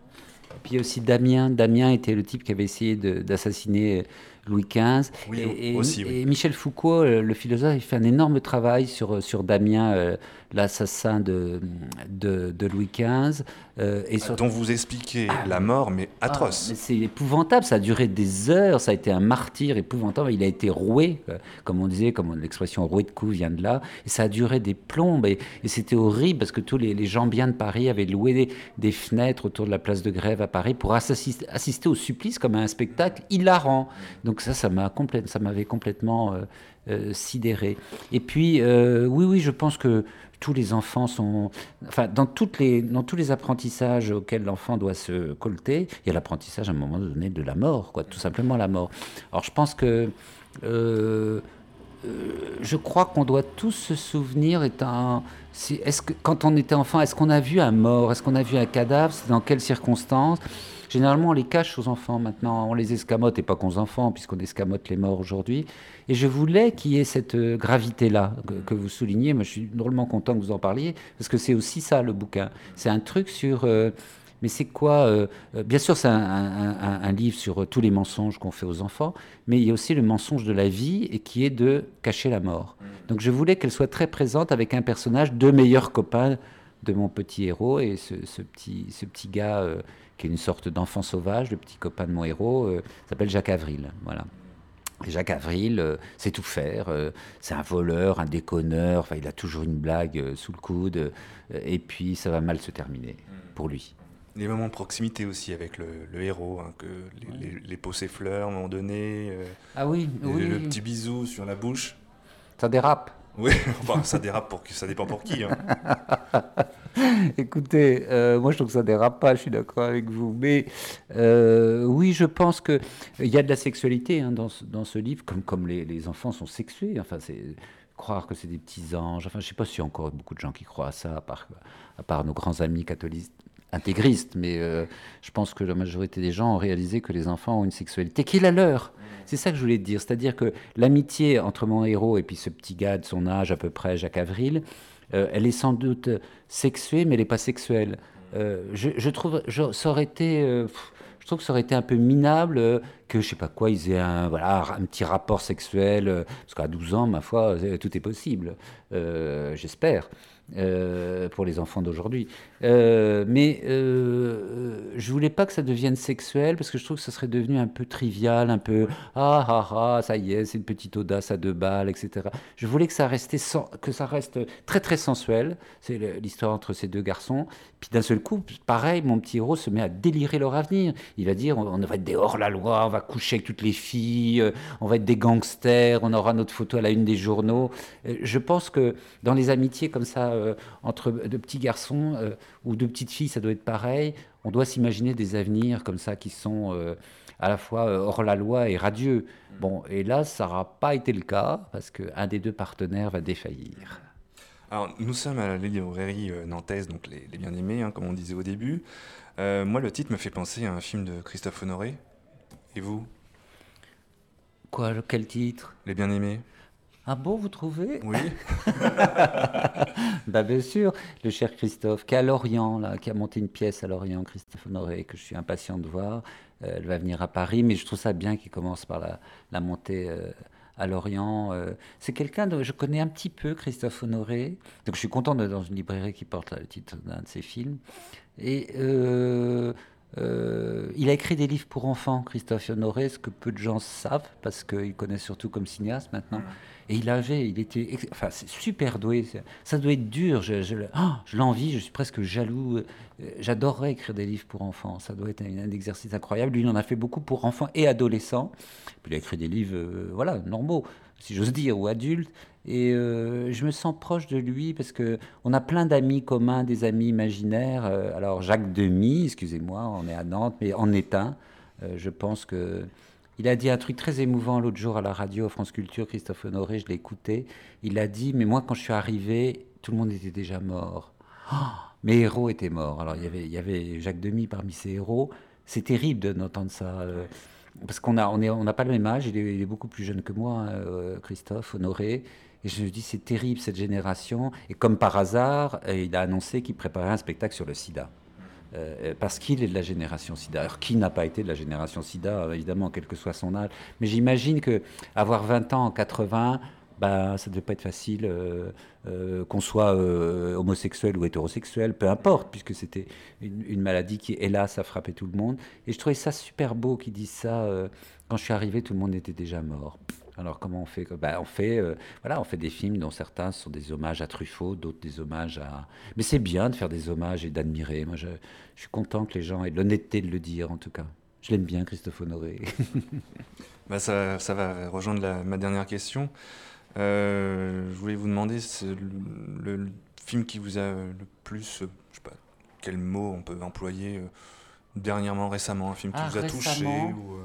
Puis aussi Damien. Damien était le type qui avait essayé d'assassiner Louis XV. et, Michel Foucault, euh, le philosophe, il fait un énorme travail sur, sur Damien, euh, l'assassin de, de, Louis XV. Euh, et Dont vous expliquez ah, la mort, mais ah, atroce. c'est épouvantable, ça a duré des heures, ça a été un martyr épouvantable. Il a été roué, comme on disait, comme l'expression roué de coups vient de là. Et ça a duré des plombes. Et, c'était horrible parce que tous les, les, gens bien de Paris avaient loué des, fenêtres autour de la place de grève à Paris pour assister, assister au supplice comme à un spectacle hilarant. Donc ça, ça m'a ça m'avait complètement euh, euh, sidéré. Et puis, euh, oui, oui, je pense que tous les enfants sont, enfin, dans toutes les, dans tous les apprentissages auxquels l'enfant doit se colter, il y a l'apprentissage à un moment donné de la mort, quoi, tout simplement la mort. Alors, je pense que je crois qu'on doit tous se souvenir est-ce que quand on était enfant est-ce qu'on a vu un mort? Est-ce qu'on a vu un cadavre? Dans quelles circonstances? Généralement, on les cache aux enfants maintenant, on les escamote, et pas qu'aux enfants, puisqu'on escamote les morts aujourd'hui. Et je voulais qu'il y ait cette euh, gravité-là que, vous soulignez. Moi, je suis drôlement content que vous en parliez, parce que c'est aussi ça, le bouquin. C'est un truc sur... Euh, mais c'est quoi euh, Bien sûr, c'est un, livre sur tous les mensonges qu'on fait aux enfants, mais il y a aussi le mensonge de la vie et qui est de cacher la mort. Mm. Donc je voulais qu'elle soit très présente avec un personnage de meilleurs copains de mon petit héros et ce, petit, ce petit gars qui est une sorte d'enfant sauvage, le petit copain de mon héros, euh, s'appelle Jacques Avril. Voilà. Jacques Avril euh, sait tout faire. Euh, c'est un voleur, un déconneur. Enfin, il a toujours une blague sous le coude. et puis, ça va mal se terminer pour lui. Les moments de proximité aussi avec le, héros, hein, que les, les, peaux s'effleurent à un moment donné. ah oui, oui. Le petit bisou sur la bouche. Ça dérape. Oui, enfin, ça dérape pour ça dépend pour qui. Hein. Écoutez, euh, moi je trouve que ça dérape pas, je suis d'accord avec vous. Mais euh, oui, je pense qu'il y a de la sexualité hein, dans, ce, dans, ce, livre, comme, comme les, les, enfants sont sexués. Enfin, c'est croire que c'est des petits anges. Enfin, je sais pas a encore beaucoup de gens qui croient à ça, à part, à part nos grands amis catholiques intégriste, mais euh, je pense que la majorité des gens ont réalisé que les enfants ont une sexualité qui est la leur. C'est ça que je voulais dire, c'est-à-dire que l'amitié entre mon héros et puis ce petit gars de son âge à peu près, Jacques Avril, euh, elle est sans doute sexuée, mais elle n'est pas sexuelle. Euh, je, trouve, ça aurait été, je trouve que ça aurait été un peu minable que je sais pas quoi, ils aient un, voilà, un petit rapport sexuel, parce qu'à 12 ans, ma foi, tout est possible, j'espère. Euh, pour les enfants d'aujourd'hui. Euh, mais euh, je voulais pas que ça devienne sexuel parce que je trouve que ça serait devenu un peu trivial, un peu ah ah ah, ça y est, c'est une petite audace à deux balles, etc. Je voulais que ça, restait que ça reste très très sensuel. C'est l'histoire entre ces deux garçons. Puis d'un seul coup, pareil, mon petit héros se met à délirer leur avenir. Il va dire on, va être des hors-la-loi, on va coucher avec toutes les filles, on va être des gangsters, on aura notre photo à la une des journaux. Je pense que dans les amitiés comme ça, euh, entre de petits garçons euh, ou de petites filles, ça doit être pareil. On doit s'imaginer des avenirs comme ça qui sont euh, à la fois euh, hors la loi et radieux. Bon, et là, ça n'aura pas été le cas parce qu'un des deux partenaires va défaillir. Alors, nous sommes à la librairie euh, nantaise, donc les, les bien-aimés, hein, comme on disait au début. Euh, moi, le titre me fait penser à un film de Christophe Honoré. Et vous? Quoi, quel titre? Les bien-aimés Ah bon, vous trouvez? Oui Bah bien sûr, le cher Christophe, qui est à Lorient, là, qui a monté une pièce à Lorient, Christophe Honoré, que je suis impatient de voir. Euh, elle va venir à Paris, mais je trouve ça bien qu'il commence par la, la montée euh, à Lorient. euh. c'est quelqu'un dont je connais un petit peu, Christophe Honoré. Donc je suis content d'être dans une librairie qui porte le titre d'un de ses films. Et euh, il a écrit des livres pour enfants, Christophe Honoré, ce que peu de gens savent, parce qu'il connaît surtout comme cinéaste maintenant. Et il avait, il était, enfin, c'est super doué. Ça doit être dur. Je, je, le- je l'envie. Je suis presque jaloux. Euh, J'adorerais écrire des livres pour enfants. Ça doit être un, un exercice incroyable. Lui, il en a fait beaucoup pour enfants et adolescents. Puis il a écrit des livres, euh, voilà, normaux, si j'ose dire, ou adultes. Et euh, je me sens proche de lui parce que on a plein d'amis communs, des amis imaginaires. Euh, alors Jacques Demy, excusez-moi, on est à Nantes, mais en est un. Euh, je pense que il a dit un truc très émouvant l'autre jour à la radio, France Culture, Christophe Honoré, je l'ai écouté. Il a dit, mais moi quand je suis arrivé, tout le monde était déjà mort. Ah, mes héros étaient morts. Alors il y avait, Jacques Demy parmi ses héros. C'est terrible de- d'entendre ça. parce qu'on a, on n'a pas le même âge. Il est, beaucoup plus jeune que moi, hein, Christophe Honoré. Et je me dis, c'est terrible cette génération. Et comme par hasard, euh, il a annoncé qu'il préparait un spectacle sur le sida. Euh, parce qu'il est de la génération SIDA. Alors, qui n'a pas été de la génération SIDA, euh, évidemment, quel que soit son âge Mais j'imagine que avoir 20 ans en 80, bah, ça ne devait pas être facile, euh, euh, qu'on soit euh, homosexuel ou hétérosexuel, peu importe, puisque c'était une, maladie qui, hélas, a frappé tout le monde. Et je trouvais ça super beau qu'ils disent ça. euh, quand je suis arrivé, tout le monde était déjà mort. Alors comment on fait bah, On fait, euh, voilà, on fait des films dont certains sont des hommages à Truffaut, d'autres des hommages à. Mais c'est bien de faire des hommages et d'admirer. Moi, je, je suis content que les gens aient l'honnêteté de le dire, en tout cas. Je l'aime bien, Christophe Honoré. Bah, ça, ça va rejoindre la- ma dernière question. Euh, je voulais vous demander c'est le, le film qui vous a le plus, euh, je sais pas, quel mot on peut employer euh, dernièrement, récemment, un film qui Ah, vous a touché ou euh,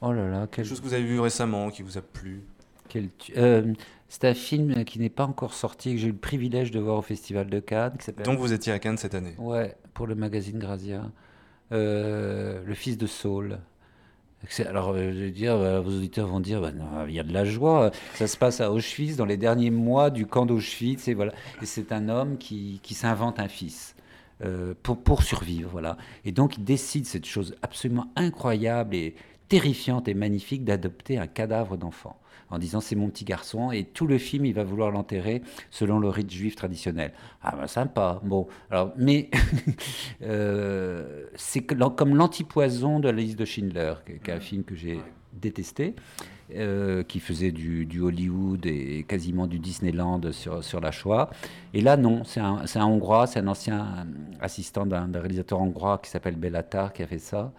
oh là là, quel, quelque chose que vous avez vu récemment qui vous a plu. quel euh, c'est un film qui n'est pas encore sorti, que j'ai eu le privilège de voir au Festival de Cannes, qui Donc vous étiez à Cannes cette année. Ouais, pour le magazine Grazia. Euh, le fils de Saul. Alors, euh, je veux dire, vos auditeurs vont dire, bah, non, il y a de la joie. Ça se passe à Auschwitz, dans les derniers mois du camp d'Auschwitz. Et, voilà. et c'est un homme qui, qui s'invente un fils. euh, pour, pour survivre, voilà. Et donc, il décide cette chose absolument incroyable et terrifiante et magnifique d'adopter un cadavre d'enfant en disant c'est mon petit garçon et tout le film il va vouloir l'enterrer selon le rite juif traditionnel. Ah ben sympa. Bon, alors mais euh, c'est comme l'antipoison de la liste de Schindler, qui est un film que j'ai détesté, euh, qui faisait du, Hollywood et quasiment du Disneyland sur, sur la Shoah. Et là, non, c'est un, un Hongrois, c'est un ancien assistant d'un réalisateur hongrois qui s'appelle Bellatar qui a fait ça.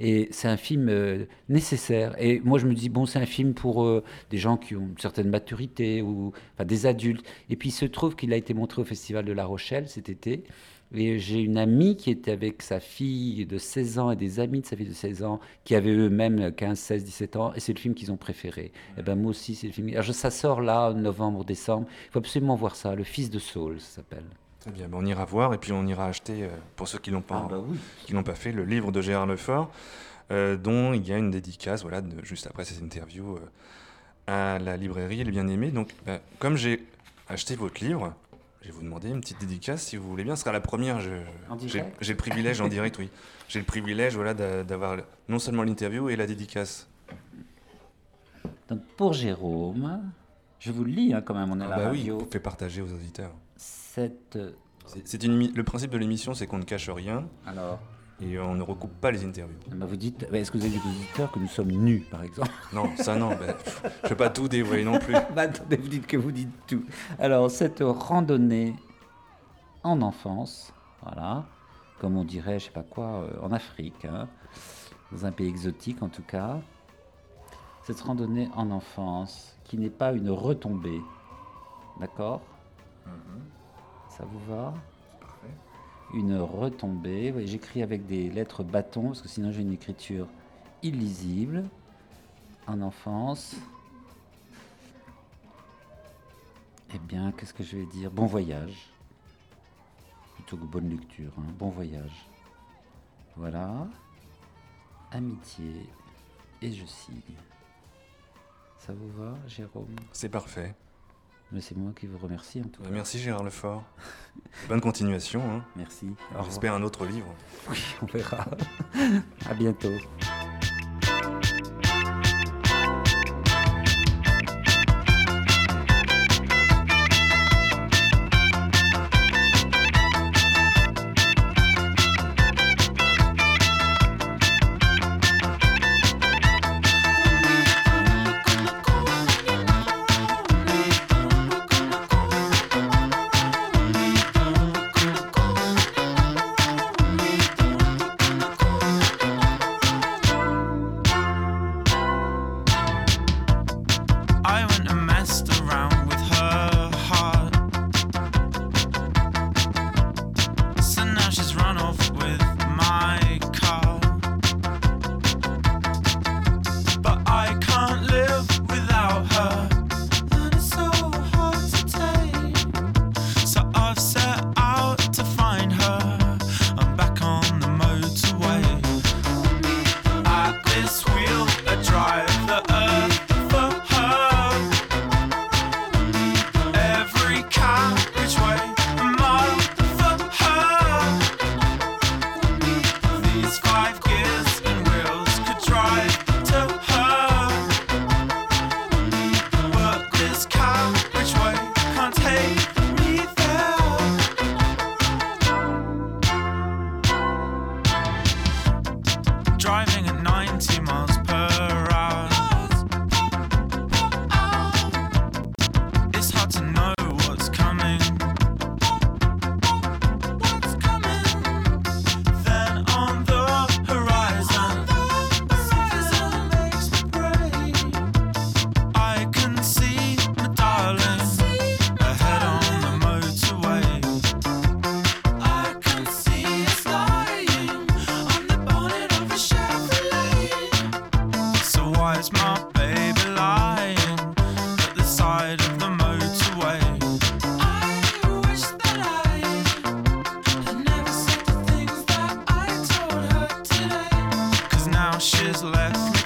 Et c'est un film euh, nécessaire. Et moi, je me dis, bon, c'est un film pour euh, des gens qui ont une certaine maturité, ou enfin, des adultes. Et puis, il se trouve qu'il a été montré au Festival de La Rochelle cet été. Et j'ai une amie qui était avec sa fille de 16 ans et des amis de sa fille de 16 ans qui avaient eux-mêmes 15, 16, 17 ans. Et c'est le film qu'ils ont préféré. Et ben moi aussi, c'est le film. Alors, ça sort là, novembre, décembre. Il faut absolument voir ça. Le fils de Saul, ça s'appelle. Très bien, ben, on ira voir et puis on ira acheter, euh, pour ceux qui l'ont pas, oui. qui l'ont pas fait, le livre de Gérard Lefort, euh, dont il y a une dédicace, voilà, de- juste après cette interview, euh, à la librairie Les Bien-Aimés. Donc, bah, comme j'ai acheté votre livre, je vais vous demander une petite dédicace, si vous voulez bien. Ce sera la première. j'ai- le privilège, en direct, oui. J'ai le privilège, voilà, d'a- d'avoir non seulement l'interview et la dédicace. Donc, pour Jérôme, je vous le lis hein, quand même, on est Ah la bah oui, radio. vous fait partager aux auditeurs. Cette... euh, C'est une le principe de l'émission, c'est qu'on ne cache rien Alors, et on ne recoupe pas les interviews. bah, vous dites, bah, est-ce que vous avez des auditeurs que nous sommes nus, par exemple? Non, ça non, bah, je ne vais pas tout dévoiler non plus. Bah, attendez, vous dites que vous dites tout. Alors, cette randonnée en enfance, voilà, comme on dirait, je sais pas quoi, euh, en Afrique, hein, dans un pays exotique en tout cas, cette randonnée en enfance qui n'est pas une retombée, d'accord? Ça vous va? Une retombée. J'écris avec des lettres bâtons parce que sinon j'ai une écriture illisible. En enfance. Eh bien, qu'est-ce que je vais dire? Bon voyage. Plutôt que bonne lecture. hein. Bon voyage. Voilà. Amitié. Et je signe. Ça vous va, Jérôme? C'est parfait. Mais c'est moi qui vous remercie en tout cas. Merci Gérard Lefort. Bonne continuation. Hein. Merci. J'espère un autre livre. Oui, on verra. à bientôt. is less.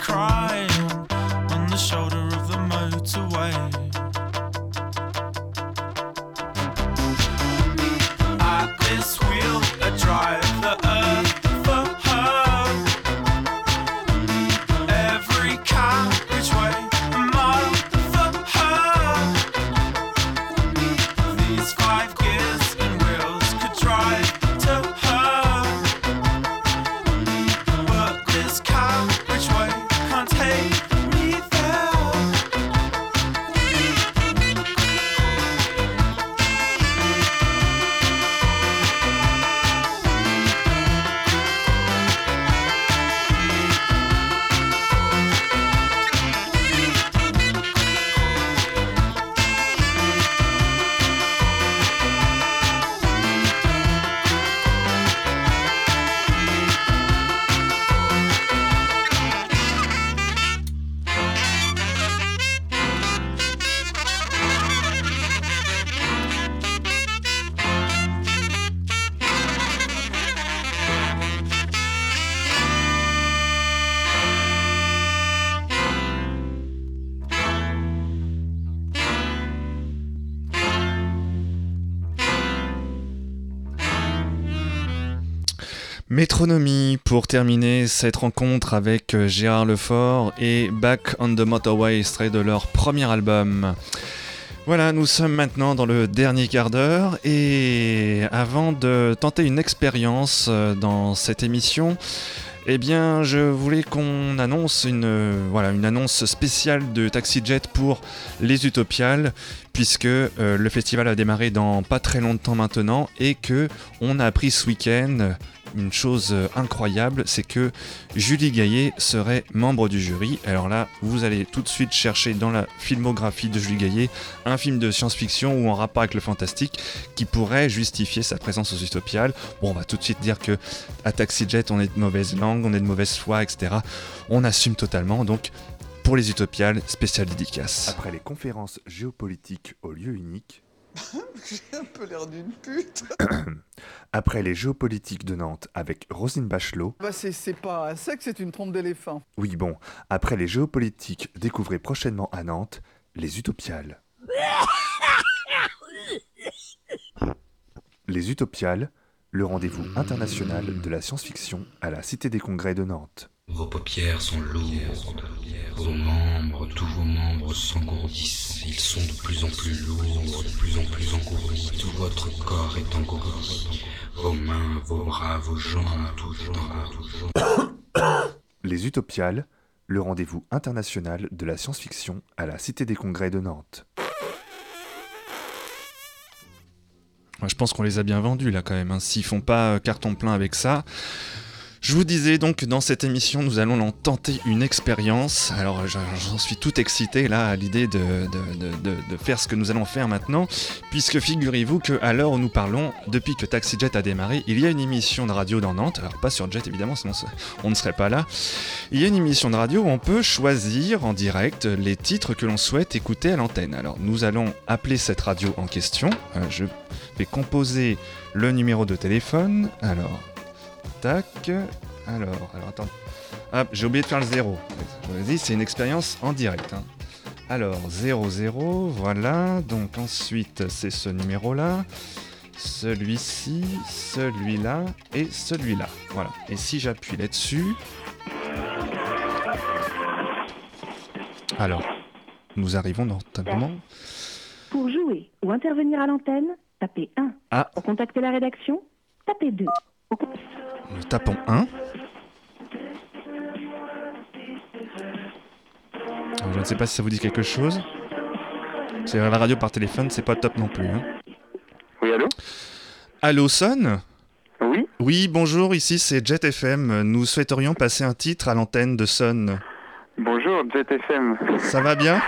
Métronomie pour terminer cette rencontre avec euh, Gérard Lefort et Back on the Motorway, extrait de leur premier album. Voilà, nous sommes maintenant dans le dernier quart d'heure et avant de tenter une expérience euh, dans cette émission, eh bien, je voulais qu'on annonce une, euh, voilà, une annonce spéciale de Taxi Jet pour les Utopiales, puisque le festival a démarré dans pas très longtemps maintenant et que on a appris ce week-end une chose euh, incroyable, c'est que Julie Gaillet serait membre du jury. Alors là, vous allez tout de suite chercher dans la filmographie de Julie Gaillet un film de science-fiction ou en rapport avec le fantastique qui pourrait justifier sa présence aux Utopiales. Bon, on va tout de suite dire que à Taxi Jet, on est de mauvaise langue, on est de mauvaise foi, etc. On assume totalement, donc pour les Utopiales, spécial dédicace. Après les conférences géopolitiques au lieu unique, J'ai un peu l'air d'une pute. après les géopolitiques de Nantes avec Rosine Bachelot, Bah c'est pas un sexe, c'est une trompe d'éléphant. oui bon, après les géopolitiques découvrez prochainement à Nantes, les Utopiales. Les Utopiales, le rendez-vous international de la science-fiction à la Cité des Congrès de Nantes. Vos paupières sont lourdes, vos membres, tous vos membres s'engourdissent, ils sont de plus en plus lourds, de plus en plus engourdis, tout votre corps est engourdi, vos mains, vos bras, vos jambes, tout Les Utopiales, le rendez-vous international de la science-fiction à la Cité des Congrès de Nantes. Moi, je pense qu'on les a bien vendus là quand même. hein. S'ils font pas euh, carton plein avec ça. Je vous disais donc dans cette émission, nous allons en tenter une expérience. Alors j'en suis tout excité là à l'idée de, de- de- de- faire ce que nous allons faire maintenant, puisque figurez-vous qu'à l'heure où nous parlons, depuis que Taxi Jet a démarré, il y a une émission de radio dans Nantes, alors pas sur Jet évidemment, sinon on ne serait pas là. Il y a une émission de radio où on peut choisir en direct les titres que l'on souhaite écouter à l'antenne. Alors nous allons appeler cette radio en question. Euh, je vais composer le numéro de téléphone. Alors, tac. Alors, alors attends. Hop, j'ai oublié de faire le zéro. Je vous dit, c'est une expérience en direct. hein. Alors, 00, voilà. Donc ensuite, c'est ce numéro-là. Celui-ci, celui-là et celui-là. Voilà. Et si j'appuie là-dessus. Alors, nous arrivons notamment. Pour jouer ou intervenir à l'antenne, tapez 1. Ah. Pour contacter la rédaction, tapez 2. Nous tapons 1. Alors, je ne sais pas si ça vous dit quelque chose. C'est la radio par téléphone, c'est pas top non plus. hein. Oui, allô? Allô, Son? Oui Oui, bonjour, ici c'est Jet FM. Nous souhaiterions passer un titre à l'antenne de Son. Bonjour, Jet FM. Ça va bien?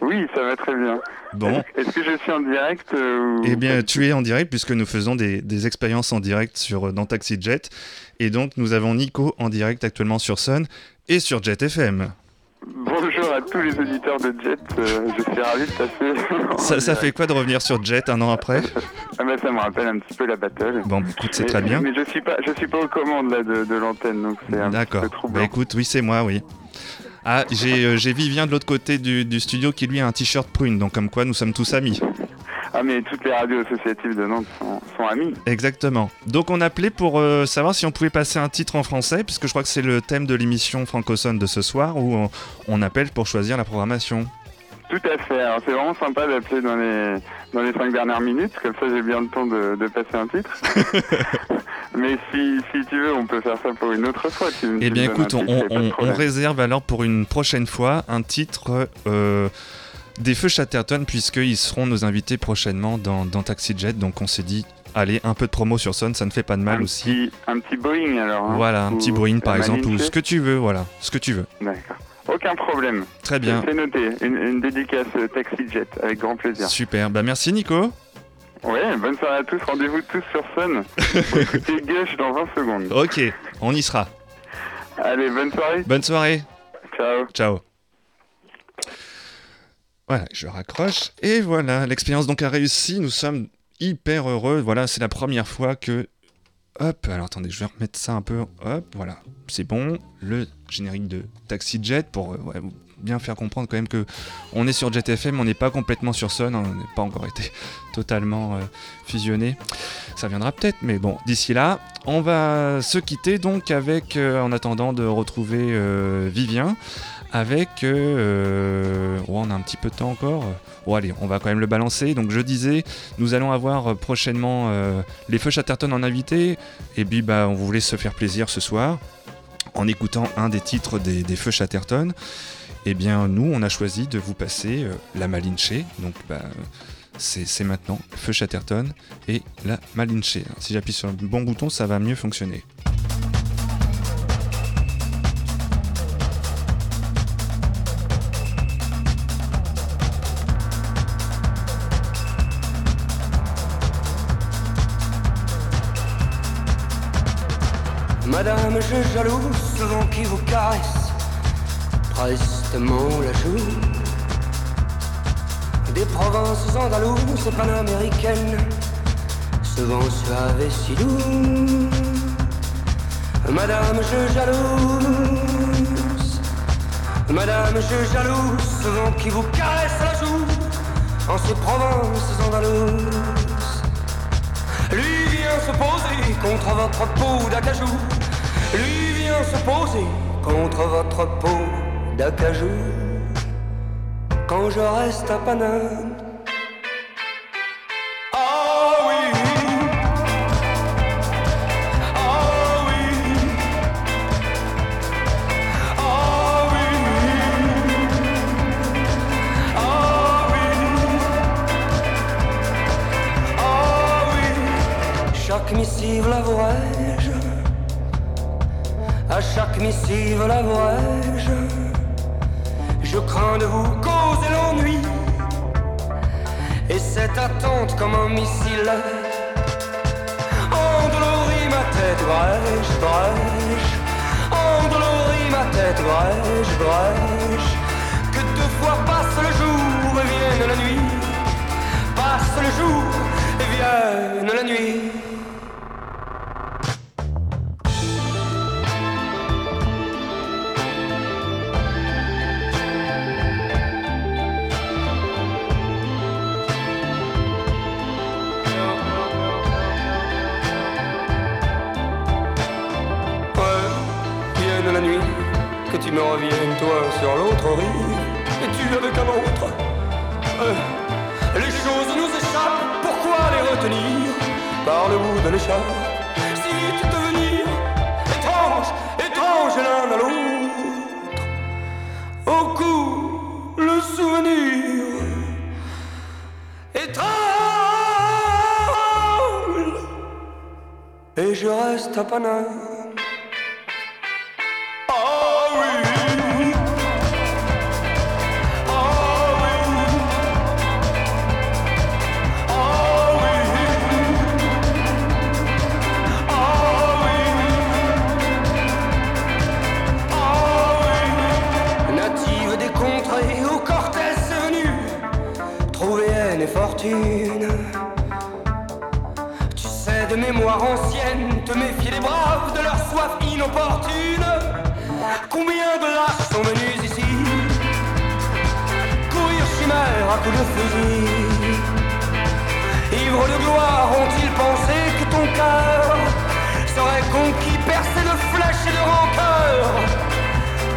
Oui, ça va très bien. Bon. Est-ce que je suis en direct euh, ou... Eh bien, tu es en direct puisque nous faisons des, des expériences en direct sur, euh, dans Taxi Jet. Et donc, nous avons Nico en direct actuellement sur Sun et sur Jet FM. Bonjour à tous les auditeurs de Jet, euh, je suis ravi de passer. Ça, ça fait quoi de revenir sur Jet un an après? Ah bah, ça me rappelle un petit peu la battle. Bon, écoute, c'est très bien. Mais je suis pas, je suis pas aux commandes là de, de l'antenne, donc c'est un D'accord. peu troublant. Bah écoute, oui, c'est moi, oui. Ah, j'ai euh, Vivien de l'autre côté du, du studio qui lui a un t-shirt prune, donc comme quoi nous sommes tous amis. Ah mais toutes les radios associatives de Nantes sont, sont amies. Exactement. Donc on appelait pour euh, savoir si on pouvait passer un titre en français, puisque je crois que c'est le thème de l'émission francophone de ce soir, où on, on appelle pour choisir la programmation. Tout à fait. Alors c'est vraiment sympa d'appeler dans les dans les cinq dernières minutes, comme ça j'ai bien le temps de, de passer un titre. Mais si, si tu veux, on peut faire ça pour une autre fois. Tu, Eh bien écoute, on, titre, réserve alors pour une prochaine fois un titre euh, des Feux Chatterton, puisqu'ils seront nos invités prochainement dans, dans Taxi Jet, donc on s'est dit, allez, un peu de promo sur Son, ça ne fait pas de mal un aussi. Petit, un petit Boeing alors. hein, Voilà, un petit Boeing par exemple, ou ce que tu veux, voilà, ce que tu veux. D'accord. Aucun problème. Très bien. C'est noté. Une, une dédicace Taxi Jet avec grand plaisir. Super, bah merci Nico. Ouais, bonne soirée à tous. Rendez-vous tous sur Sun. Pour écouter Gush dans 20 secondes. Ok, on y sera. Allez, bonne soirée. Bonne soirée. Ciao. Ciao. Voilà, je raccroche. Et voilà, l'expérience donc a réussi. Nous sommes hyper heureux. Voilà, c'est la première fois que. Hop, alors attendez, je vais remettre ça un peu. Hop, voilà, c'est bon. Le générique de Taxi Jet pour euh, bien faire comprendre quand même que on est sur Jet FM, on n'est pas complètement sur Sun, on n'est pas encore été totalement euh, fusionné. Ça viendra peut-être, mais bon, d'ici là, on va se quitter donc avec, euh, en attendant de retrouver Vivien, avec... euh, oh, on a un petit peu de temps encore. Bon allez, on va quand même le balancer. Donc je disais, nous allons avoir prochainement euh, les Feux Chatterton en invité, et puis bah, on voulait se faire plaisir ce soir en écoutant un des titres des, Feux Chatterton. Eh bien, nous, on a choisi de vous passer euh, la Malinche. Donc, bah, c'est c'est maintenant, Feu Chatterton et la Malinche. Si j'appuie sur le bon bouton, ça va mieux fonctionner. Madame, je jaloux ce vent qui vous caresse prestement la joue. Des provinces andalouses panaméricaines, ce vent suave et si doux. Madame, je jalouse. Madame, je jalouse ce vent qui vous caresse la joue en ces provinces andalouses. Lui vient se poser contre votre peau d'acajou. Lui vient se poser contre votre peau d'acajou. Quand je reste à Paname. Chaque missive l'avouerai-je Je crains de vous causer l'ennui. Et cette attente comme un missile. Endolorit ma tête brèche, brèche. Endolorit ma tête brèche, brèche. Que deux fois passe le jour et vienne la nuit. Passe le jour et vienne la nuit me reviennes toi sur l'autre rive, et tu avec un autre. Ouais, les choses nous échappent, pourquoi les retenir par le bout de l'écharpe? Si vite devenir étrange, étrange l'un à l'autre. Au cou, le souvenir étrange, et je reste à Paname. Tu sais de mémoire ancienne te méfier des braves de leur soif inopportune. Combien de lâches sont venus ici? Courir chimère à coups de fusil. Ivres de gloire ont-ils pensé que ton cœur serait conquis percé de flèches et de rancœur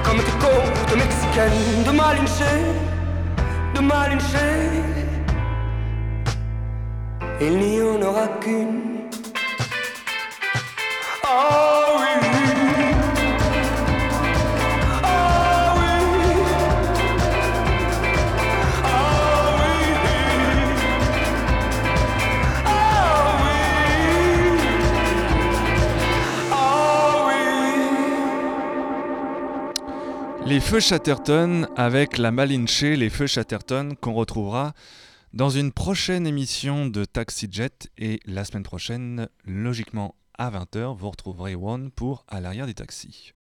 Comme tes côtes mexicaines de Malinche, de Malinche Oui. Les Feux Chatterton avec la Malinche, les Feux Chatterton qu'on retrouvera dans une prochaine émission de Taxi Jet et la semaine prochaine, logiquement à 20h, vous retrouverez One pour À l'arrière des taxis.